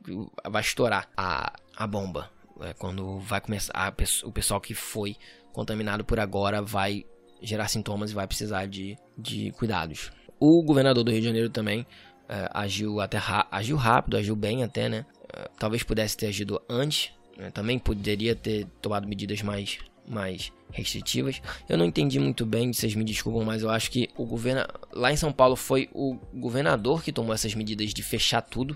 vai estourar a, a bomba. É quando vai começar a, o pessoal que foi contaminado por agora vai gerar sintomas e vai precisar de, de cuidados. O governador do Rio de Janeiro também é, agiu até agiu rápido, agiu bem até, né? É, talvez pudesse ter agido antes, né? também poderia ter tomado medidas mais, mais restritivas. Eu não entendi muito bem, vocês me desculpam, mas eu acho que o governo lá em São Paulo foi o governador que tomou essas medidas de fechar tudo.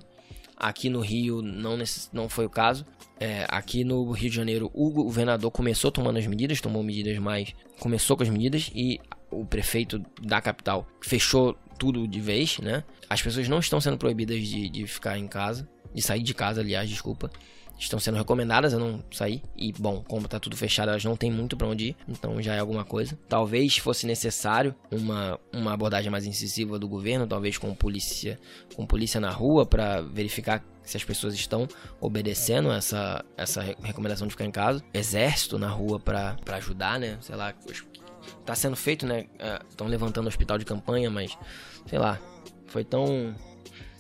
Aqui no Rio não, não foi o caso. É, aqui no Rio de Janeiro, o governador começou tomando as medidas, tomou medidas mais. Começou com as medidas e o prefeito da capital fechou tudo de vez, né? As pessoas não estão sendo proibidas de, de ficar em casa, de sair de casa, aliás, desculpa estão sendo recomendadas a não sair. E, bom, como tá tudo fechado, elas não tem muito para onde ir, então já é alguma coisa. Talvez fosse necessário uma, uma abordagem mais incisiva do governo, talvez com polícia, com polícia na rua para verificar se as pessoas estão obedecendo essa, essa recomendação de ficar em casa. Exército na rua para ajudar, né? Sei lá, tá sendo feito, né? Estão é, levantando hospital de campanha, mas sei lá, foi tão.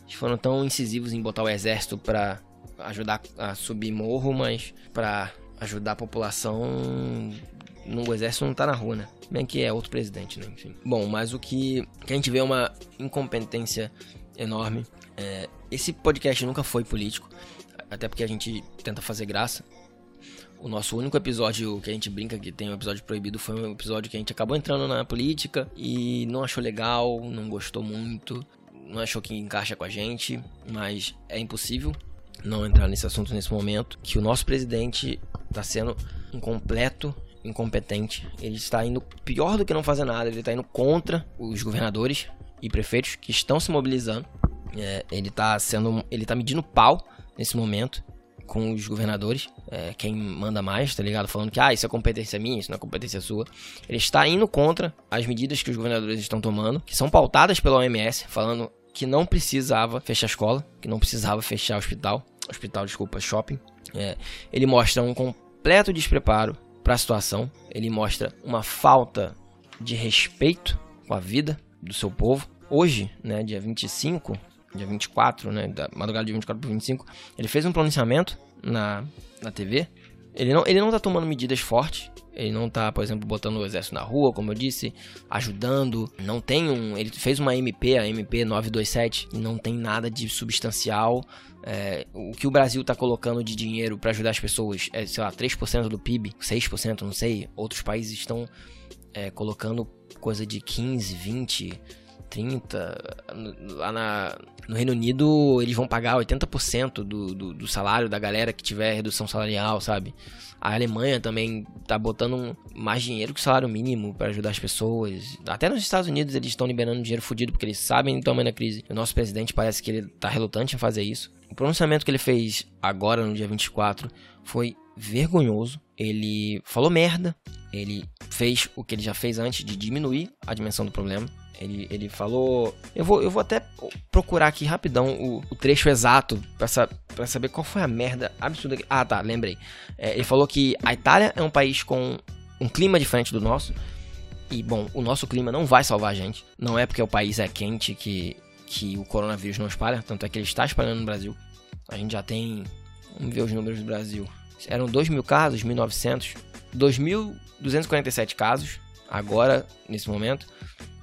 Foram tão incisivos em botar o exército para ajudar a subir morro, mas para ajudar a população no exército não tá na rua, né? Bem que é outro presidente, né? Enfim. Bom, mas o que, que a gente vê é uma incompetência enorme. É, esse podcast nunca foi político, até porque a gente tenta fazer graça. O nosso único episódio que a gente brinca que tem um episódio proibido foi um episódio que a gente acabou entrando na política e não achou legal, não gostou muito, não achou que encaixa com a gente, mas é impossível não entrar nesse assunto nesse momento, que o nosso presidente está sendo um completo incompetente. Ele está indo pior do que não fazer nada, ele está indo contra os governadores e prefeitos que estão se mobilizando. É, ele está sendo, ele tá medindo pau nesse momento com os governadores, é, quem manda mais, tá ligado? Falando que ah, isso é competência minha, isso não é competência sua. Ele está indo contra as medidas que os governadores estão tomando, que são pautadas pela OMS, falando que não precisava fechar a escola, que não precisava fechar o hospital, hospital, desculpa, shopping. É, ele mostra um completo despreparo para a situação, ele mostra uma falta de respeito com a vida do seu povo. Hoje, né, dia 25, dia 24, né, da madrugada de 24 para 25, ele fez um pronunciamento na, na TV. Ele não, ele não tá tomando medidas fortes, ele não tá, por exemplo, botando o exército na rua, como eu disse, ajudando. Não tem um. Ele fez uma MP, a MP 927, e não tem nada de substancial. É, o que o Brasil tá colocando de dinheiro para ajudar as pessoas é, sei lá, 3% do PIB, 6%, não sei. Outros países estão é, colocando coisa de 15, 20, 30. Lá na, no Reino Unido, eles vão pagar 80% do, do, do salário da galera que tiver redução salarial, sabe? A Alemanha também tá botando mais dinheiro que o salário mínimo para ajudar as pessoas. Até nos Estados Unidos eles estão liberando dinheiro fudido porque eles sabem do tamanho da crise. O nosso presidente parece que ele tá relutante em fazer isso. O pronunciamento que ele fez agora no dia 24 foi vergonhoso. Ele falou merda. Ele fez o que ele já fez antes de diminuir a dimensão do problema. Ele, ele falou. Eu vou, eu vou até procurar aqui rapidão o, o trecho exato pra, pra saber qual foi a merda absurda. Ah, tá, lembrei. É, ele falou que a Itália é um país com um clima diferente do nosso. E, bom, o nosso clima não vai salvar a gente. Não é porque o país é quente que, que o coronavírus não espalha. Tanto é que ele está espalhando no Brasil. A gente já tem. Vamos ver os números do Brasil. Eram 2 mil casos, 1.900. 2.247 casos, agora, nesse momento.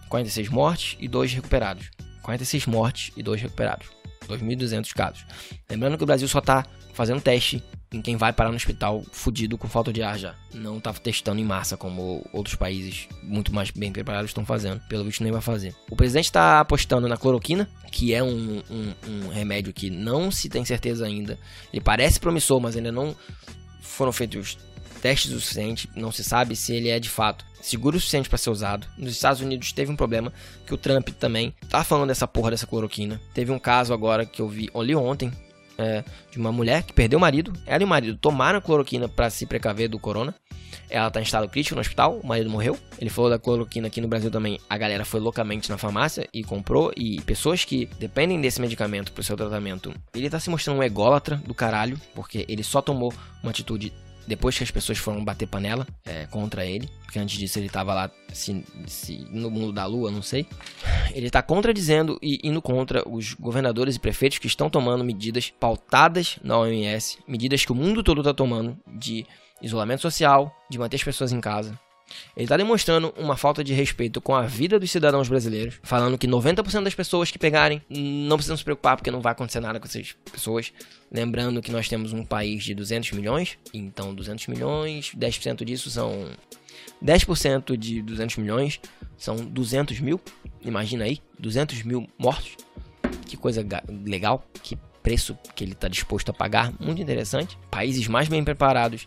46 mortes e 2 recuperados. 46 mortes e 2 recuperados. 2.200 casos. Lembrando que o Brasil só está fazendo teste em quem vai parar no hospital fudido com falta de ar já. Não está testando em massa como outros países muito mais bem preparados estão fazendo. Pelo visto nem vai fazer. O presidente está apostando na cloroquina, que é um, um, um remédio que não se tem certeza ainda. Ele parece promissor, mas ainda não foram feitos testes o suficiente, não se sabe se ele é de fato seguro o suficiente para ser usado. Nos Estados Unidos teve um problema que o Trump também tá falando dessa porra dessa cloroquina. Teve um caso agora que eu vi, ontem, é, de uma mulher que perdeu o marido. Ela e o marido tomaram cloroquina para se precaver do corona. Ela tá em estado crítico no hospital, o marido morreu. Ele falou da cloroquina aqui no Brasil também. A galera foi loucamente na farmácia e comprou. E pessoas que dependem desse medicamento pro seu tratamento. Ele tá se mostrando um ególatra do caralho, porque ele só tomou uma atitude depois que as pessoas foram bater panela é, contra ele, porque antes disso ele estava lá se, se, no mundo da lua, não sei. Ele está contradizendo e indo contra os governadores e prefeitos que estão tomando medidas pautadas na OMS, medidas que o mundo todo está tomando de isolamento social, de manter as pessoas em casa, ele está demonstrando uma falta de respeito com a vida dos cidadãos brasileiros, falando que 90% das pessoas que pegarem não precisam se preocupar porque não vai acontecer nada com essas pessoas. Lembrando que nós temos um país de 200 milhões, então 200 milhões, 10% disso são 10% de 200 milhões são 200 mil. Imagina aí, 200 mil mortos. Que coisa legal, que preço que ele está disposto a pagar, muito interessante. Países mais bem preparados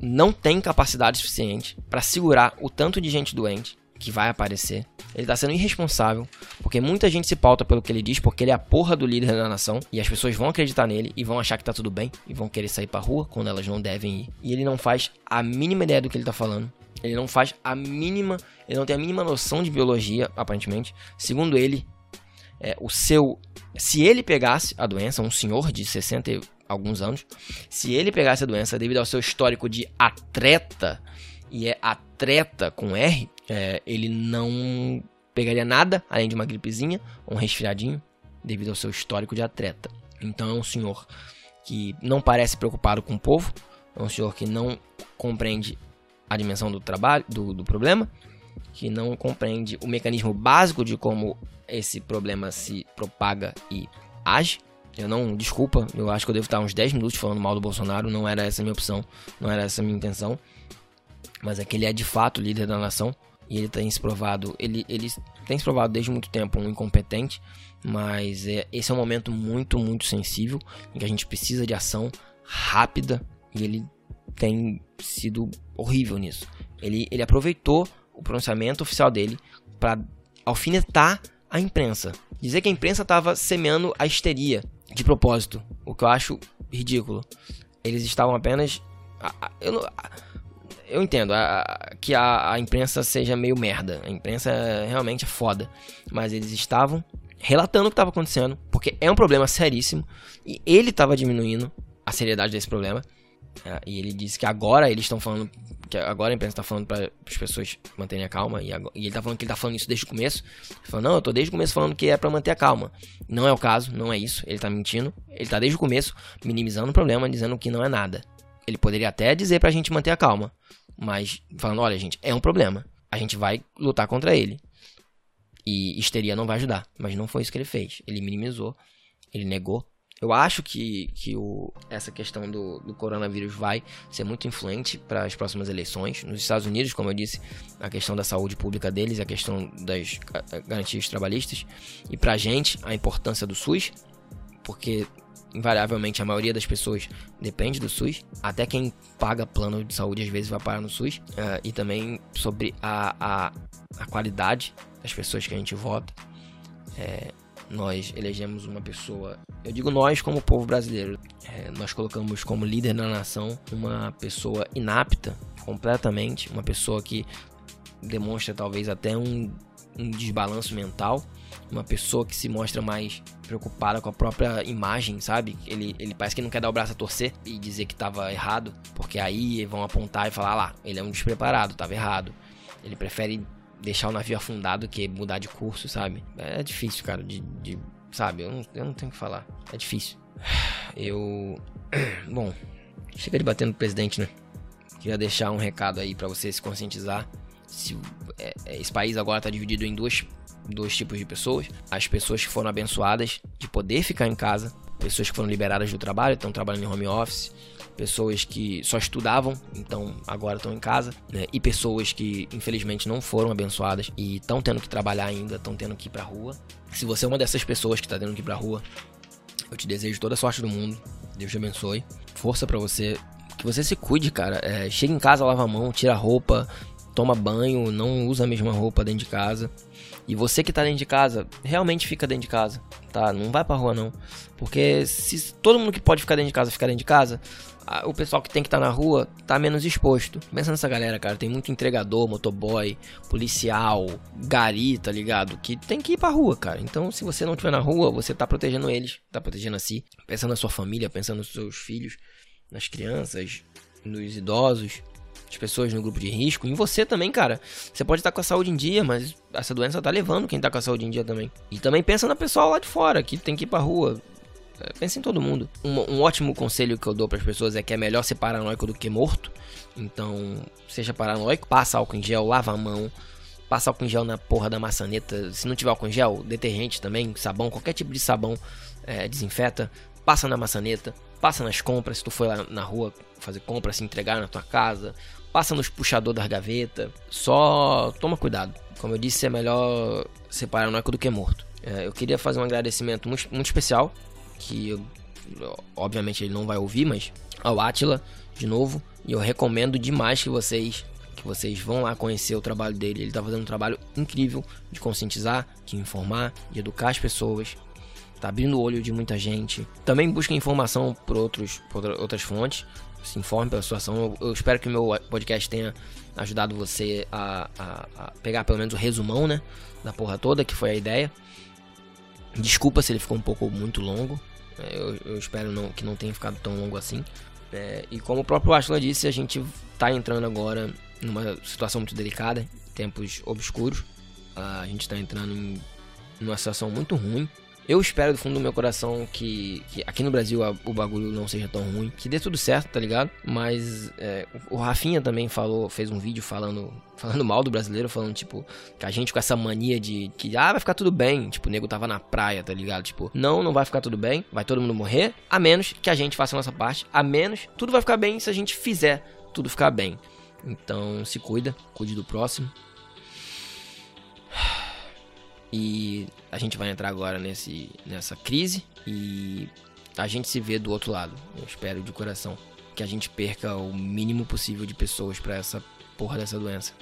não tem capacidade suficiente para segurar o tanto de gente doente que vai aparecer. Ele tá sendo irresponsável, porque muita gente se pauta pelo que ele diz, porque ele é a porra do líder da nação, e as pessoas vão acreditar nele e vão achar que tá tudo bem, e vão querer sair pra rua quando elas não devem ir. E ele não faz a mínima ideia do que ele tá falando. Ele não faz a mínima, ele não tem a mínima noção de biologia, aparentemente. Segundo ele, é, o seu. Se ele pegasse a doença, um senhor de 60 e alguns anos, se ele pegasse a doença devido ao seu histórico de atleta, e é atleta com R, é, ele não pegaria nada além de uma gripezinha, um resfriadinho, devido ao seu histórico de atleta. Então é um senhor que não parece preocupado com o povo, é um senhor que não compreende a dimensão do trabalho, do, do problema, que não compreende o mecanismo básico de como esse problema se propaga e age. Eu não, desculpa, eu acho que eu devo estar uns 10 minutos falando mal do Bolsonaro, não era essa a minha opção, não era essa a minha intenção. Mas é que ele é de fato líder da nação e ele tem se provado, ele, ele tem se provado desde muito tempo um incompetente, mas é, esse é um momento muito, muito sensível em que a gente precisa de ação rápida e ele tem sido horrível nisso. Ele, ele aproveitou o pronunciamento oficial dele para alfinetar a imprensa. Dizer que a imprensa estava semeando a histeria de propósito, o que eu acho ridículo. Eles estavam apenas. Eu, eu entendo que a, a imprensa seja meio merda. A imprensa realmente é foda. Mas eles estavam relatando o que estava acontecendo, porque é um problema seríssimo. E ele estava diminuindo a seriedade desse problema. É, e ele disse que agora eles estão falando. Que agora a imprensa está falando para as pessoas manterem a calma. E, agora, e ele está falando que ele está falando isso desde o começo. Ele falou: Não, eu estou desde o começo falando que é para manter a calma. Não é o caso, não é isso. Ele está mentindo. Ele está desde o começo minimizando o problema, dizendo que não é nada. Ele poderia até dizer para a gente manter a calma. Mas falando: Olha, gente, é um problema. A gente vai lutar contra ele. E histeria não vai ajudar. Mas não foi isso que ele fez. Ele minimizou. Ele negou eu acho que, que o, essa questão do, do coronavírus vai ser muito influente para as próximas eleições. Nos Estados Unidos, como eu disse, a questão da saúde pública deles, a questão das garantias trabalhistas. E para a gente, a importância do SUS, porque invariavelmente a maioria das pessoas depende do SUS. Até quem paga plano de saúde às vezes vai parar no SUS. Uh, e também sobre a, a, a, qualidade das pessoas que a gente vota. É, nós elegemos uma pessoa, eu digo nós como povo brasileiro, é, nós colocamos como líder da nação uma pessoa inapta completamente, uma pessoa que demonstra talvez até um, um desbalanço mental, uma pessoa que se mostra mais preocupada com a própria imagem, sabe? Ele, ele parece que não quer dar o braço a torcer e dizer que estava errado, porque aí vão apontar e falar ah lá, ele é um despreparado, estava errado. Ele prefere deixar o navio afundado que mudar de curso, sabe? É difícil, cara, de, de sabe? Eu não, eu não tenho o que falar. É difícil. [SIGHS] Eu. [CLEARS THROAT] Bom, chega de bater no presidente, né? Queria deixar um recado aí para você se conscientizar. Se, é, é, esse país agora tá dividido em duas, dois tipos de pessoas: as pessoas que foram abençoadas de poder ficar em casa, pessoas que foram liberadas do trabalho, estão trabalhando em home office, pessoas que só estudavam, então agora estão em casa, né? E pessoas que infelizmente não foram abençoadas e estão tendo que trabalhar ainda, estão tendo que ir pra rua. Se você é uma dessas pessoas que está tendo que ir pra rua, eu te desejo toda a sorte do mundo. Deus te abençoe. Força para você. Que você se cuide, cara. É, chega em casa, lava a mão, tira a roupa, toma banho, não usa a mesma roupa dentro de casa. E você que tá dentro de casa, realmente fica dentro de casa, tá? Não vai pra rua não. Porque se todo mundo que pode ficar dentro de casa ficar dentro de casa, o pessoal que tem que estar tá na rua tá menos exposto. Pensa nessa galera, cara. Tem muito entregador, motoboy, policial, gari, tá ligado? Que tem que ir pra rua, cara. Então, se você não estiver na rua, você tá protegendo eles, tá protegendo a si. Pensando na sua família, pensando nos seus filhos, nas crianças, nos idosos as pessoas no grupo de risco. Em você também, cara. Você pode estar com a saúde em dia, mas essa doença tá levando quem tá com a saúde em dia também. E também pensa na pessoa lá de fora, que tem que ir pra rua. Pensa em todo mundo. Um, um ótimo conselho que eu dou para as pessoas é que é melhor ser paranoico do que morto. Então, seja paranoico, passa álcool em gel, lava a mão, passa álcool em gel na porra da maçaneta. Se não tiver álcool em gel, detergente também, sabão, qualquer tipo de sabão é, desinfeta. Passa na maçaneta, passa nas compras. Se tu for lá na rua fazer compras, se entregar na tua casa, passa nos puxador das gavetas. Só toma cuidado. Como eu disse, é melhor ser paranoico do que morto. É, eu queria fazer um agradecimento muito, muito especial, que obviamente ele não vai ouvir, mas ao Atila, de novo. E eu recomendo demais que vocês que vocês vão lá conhecer o trabalho dele. Ele está fazendo um trabalho incrível de conscientizar, de informar, de educar as pessoas. Está abrindo o olho de muita gente. Também busca informação por, outros, por outras fontes se informe pela situação. Eu, eu espero que o meu podcast tenha ajudado você a, a, a, pegar pelo menos o resumão, né? Da porra toda, que foi a ideia. Desculpa se ele ficou um pouco muito longo. É, eu, eu espero não, que não tenha ficado tão longo assim. É, e como o próprio Ashla disse, a gente está entrando agora numa situação muito delicada, tempos obscuros. A gente está entrando em numa situação muito ruim. Eu espero do fundo do meu coração que, que aqui no Brasil a, o bagulho não seja tão ruim, que dê tudo certo, tá ligado? Mas é, o Rafinha também falou, fez um vídeo falando, [LAUGHS] falando mal do brasileiro, falando tipo que a gente com essa mania de que ah, vai ficar tudo bem, tipo, o nego tava na praia, tá ligado? Tipo, não, não vai ficar tudo bem, vai todo mundo morrer, a menos que a gente faça a nossa parte, a menos tudo vai ficar bem se a gente fizer tudo ficar bem. Então, se cuida, cuide do próximo. E a gente vai entrar agora nesse, nessa crise e a gente se vê do outro lado. Eu espero de coração que a gente perca o mínimo possível de pessoas para essa porra dessa doença.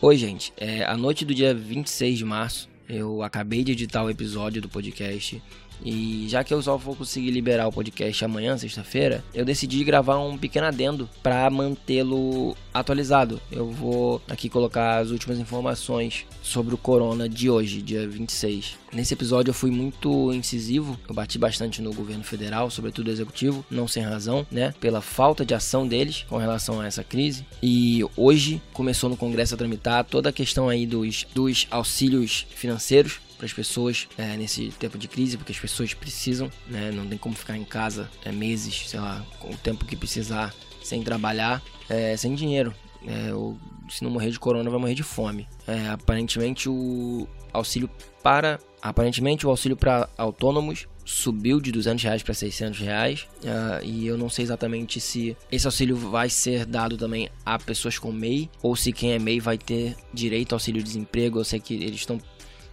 Oi, gente. É, a noite do dia 26 de março, eu acabei de editar o episódio do podcast e já que eu só vou conseguir liberar o podcast amanhã, sexta-feira, eu decidi gravar um pequeno adendo para mantê-lo atualizado. Eu vou aqui colocar as últimas informações sobre o corona de hoje, dia 26. Nesse episódio eu fui muito incisivo, eu bati bastante no governo federal, sobretudo o executivo, não sem razão, né, pela falta de ação deles com relação a essa crise. E hoje começou no Congresso a tramitar toda a questão aí dos, dos auxílios financeiros para as pessoas é, nesse tempo de crise, porque as pessoas precisam, né? Não tem como ficar em casa é, meses, sei lá, com o tempo que precisar, sem trabalhar, é, sem dinheiro. É, ou, se não morrer de corona, vai morrer de fome. É, aparentemente o auxílio para aparentemente o auxílio para autônomos subiu de 200 reais para 600 reais uh, e eu não sei exatamente se esse auxílio vai ser dado também a pessoas com MEI ou se quem é MEI vai ter direito ao auxílio desemprego. Eu sei que eles estão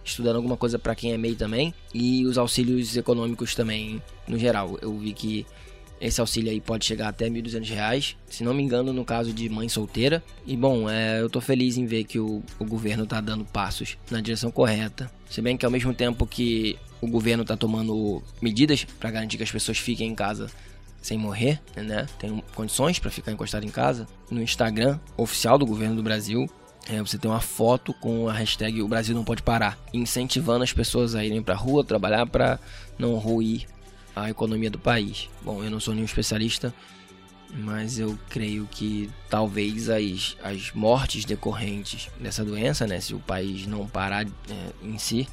estudando alguma coisa para quem é MEI também e os auxílios econômicos também no geral. Eu vi que esse auxílio aí pode chegar até R$ 1.200, se não me engano, no caso de mãe solteira. E bom, é, eu tô feliz em ver que o, o governo tá dando passos na direção correta. Se bem que ao mesmo tempo que o governo tá tomando medidas para garantir que as pessoas fiquem em casa sem morrer, né? Tem condições para ficar encostado em casa. No Instagram oficial do governo do Brasil, é, você tem uma foto com a hashtag O Brasil Não Pode Parar, incentivando as pessoas a irem para rua trabalhar para não ruir a economia do país. Bom, eu não sou nenhum especialista, mas eu creio que talvez as, as mortes decorrentes dessa doença, né, se o país não parar é, em si,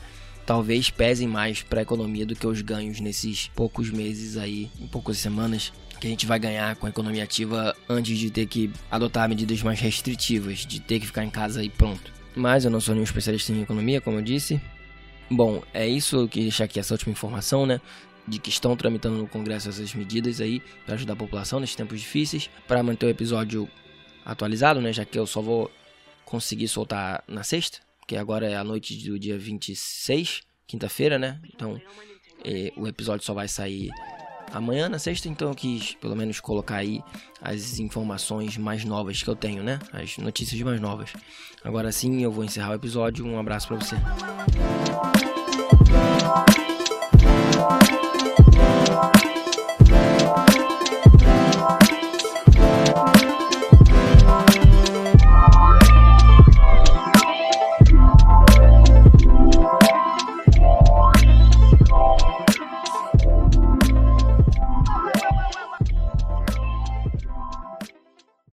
talvez pesem mais para a economia do que os ganhos nesses poucos meses aí, em poucas semanas que a gente vai ganhar com a economia ativa antes de ter que adotar medidas mais restritivas, de ter que ficar em casa e pronto. Mas eu não sou nenhum especialista em economia, como eu disse. Bom, é isso, queria deixar aqui essa última informação, né? De que estão tramitando no Congresso essas medidas aí para ajudar a população nesses tempos difíceis, para manter o episódio atualizado, né? Já que eu só vou conseguir soltar na sexta, que agora é a noite do dia 26, quinta-feira, né? Então, é, o episódio só vai sair Amanhã, na sexta, então, eu quis pelo menos colocar aí as informações mais novas que eu tenho, né? As notícias mais novas. Agora sim, eu vou encerrar o episódio. Um abraço para você.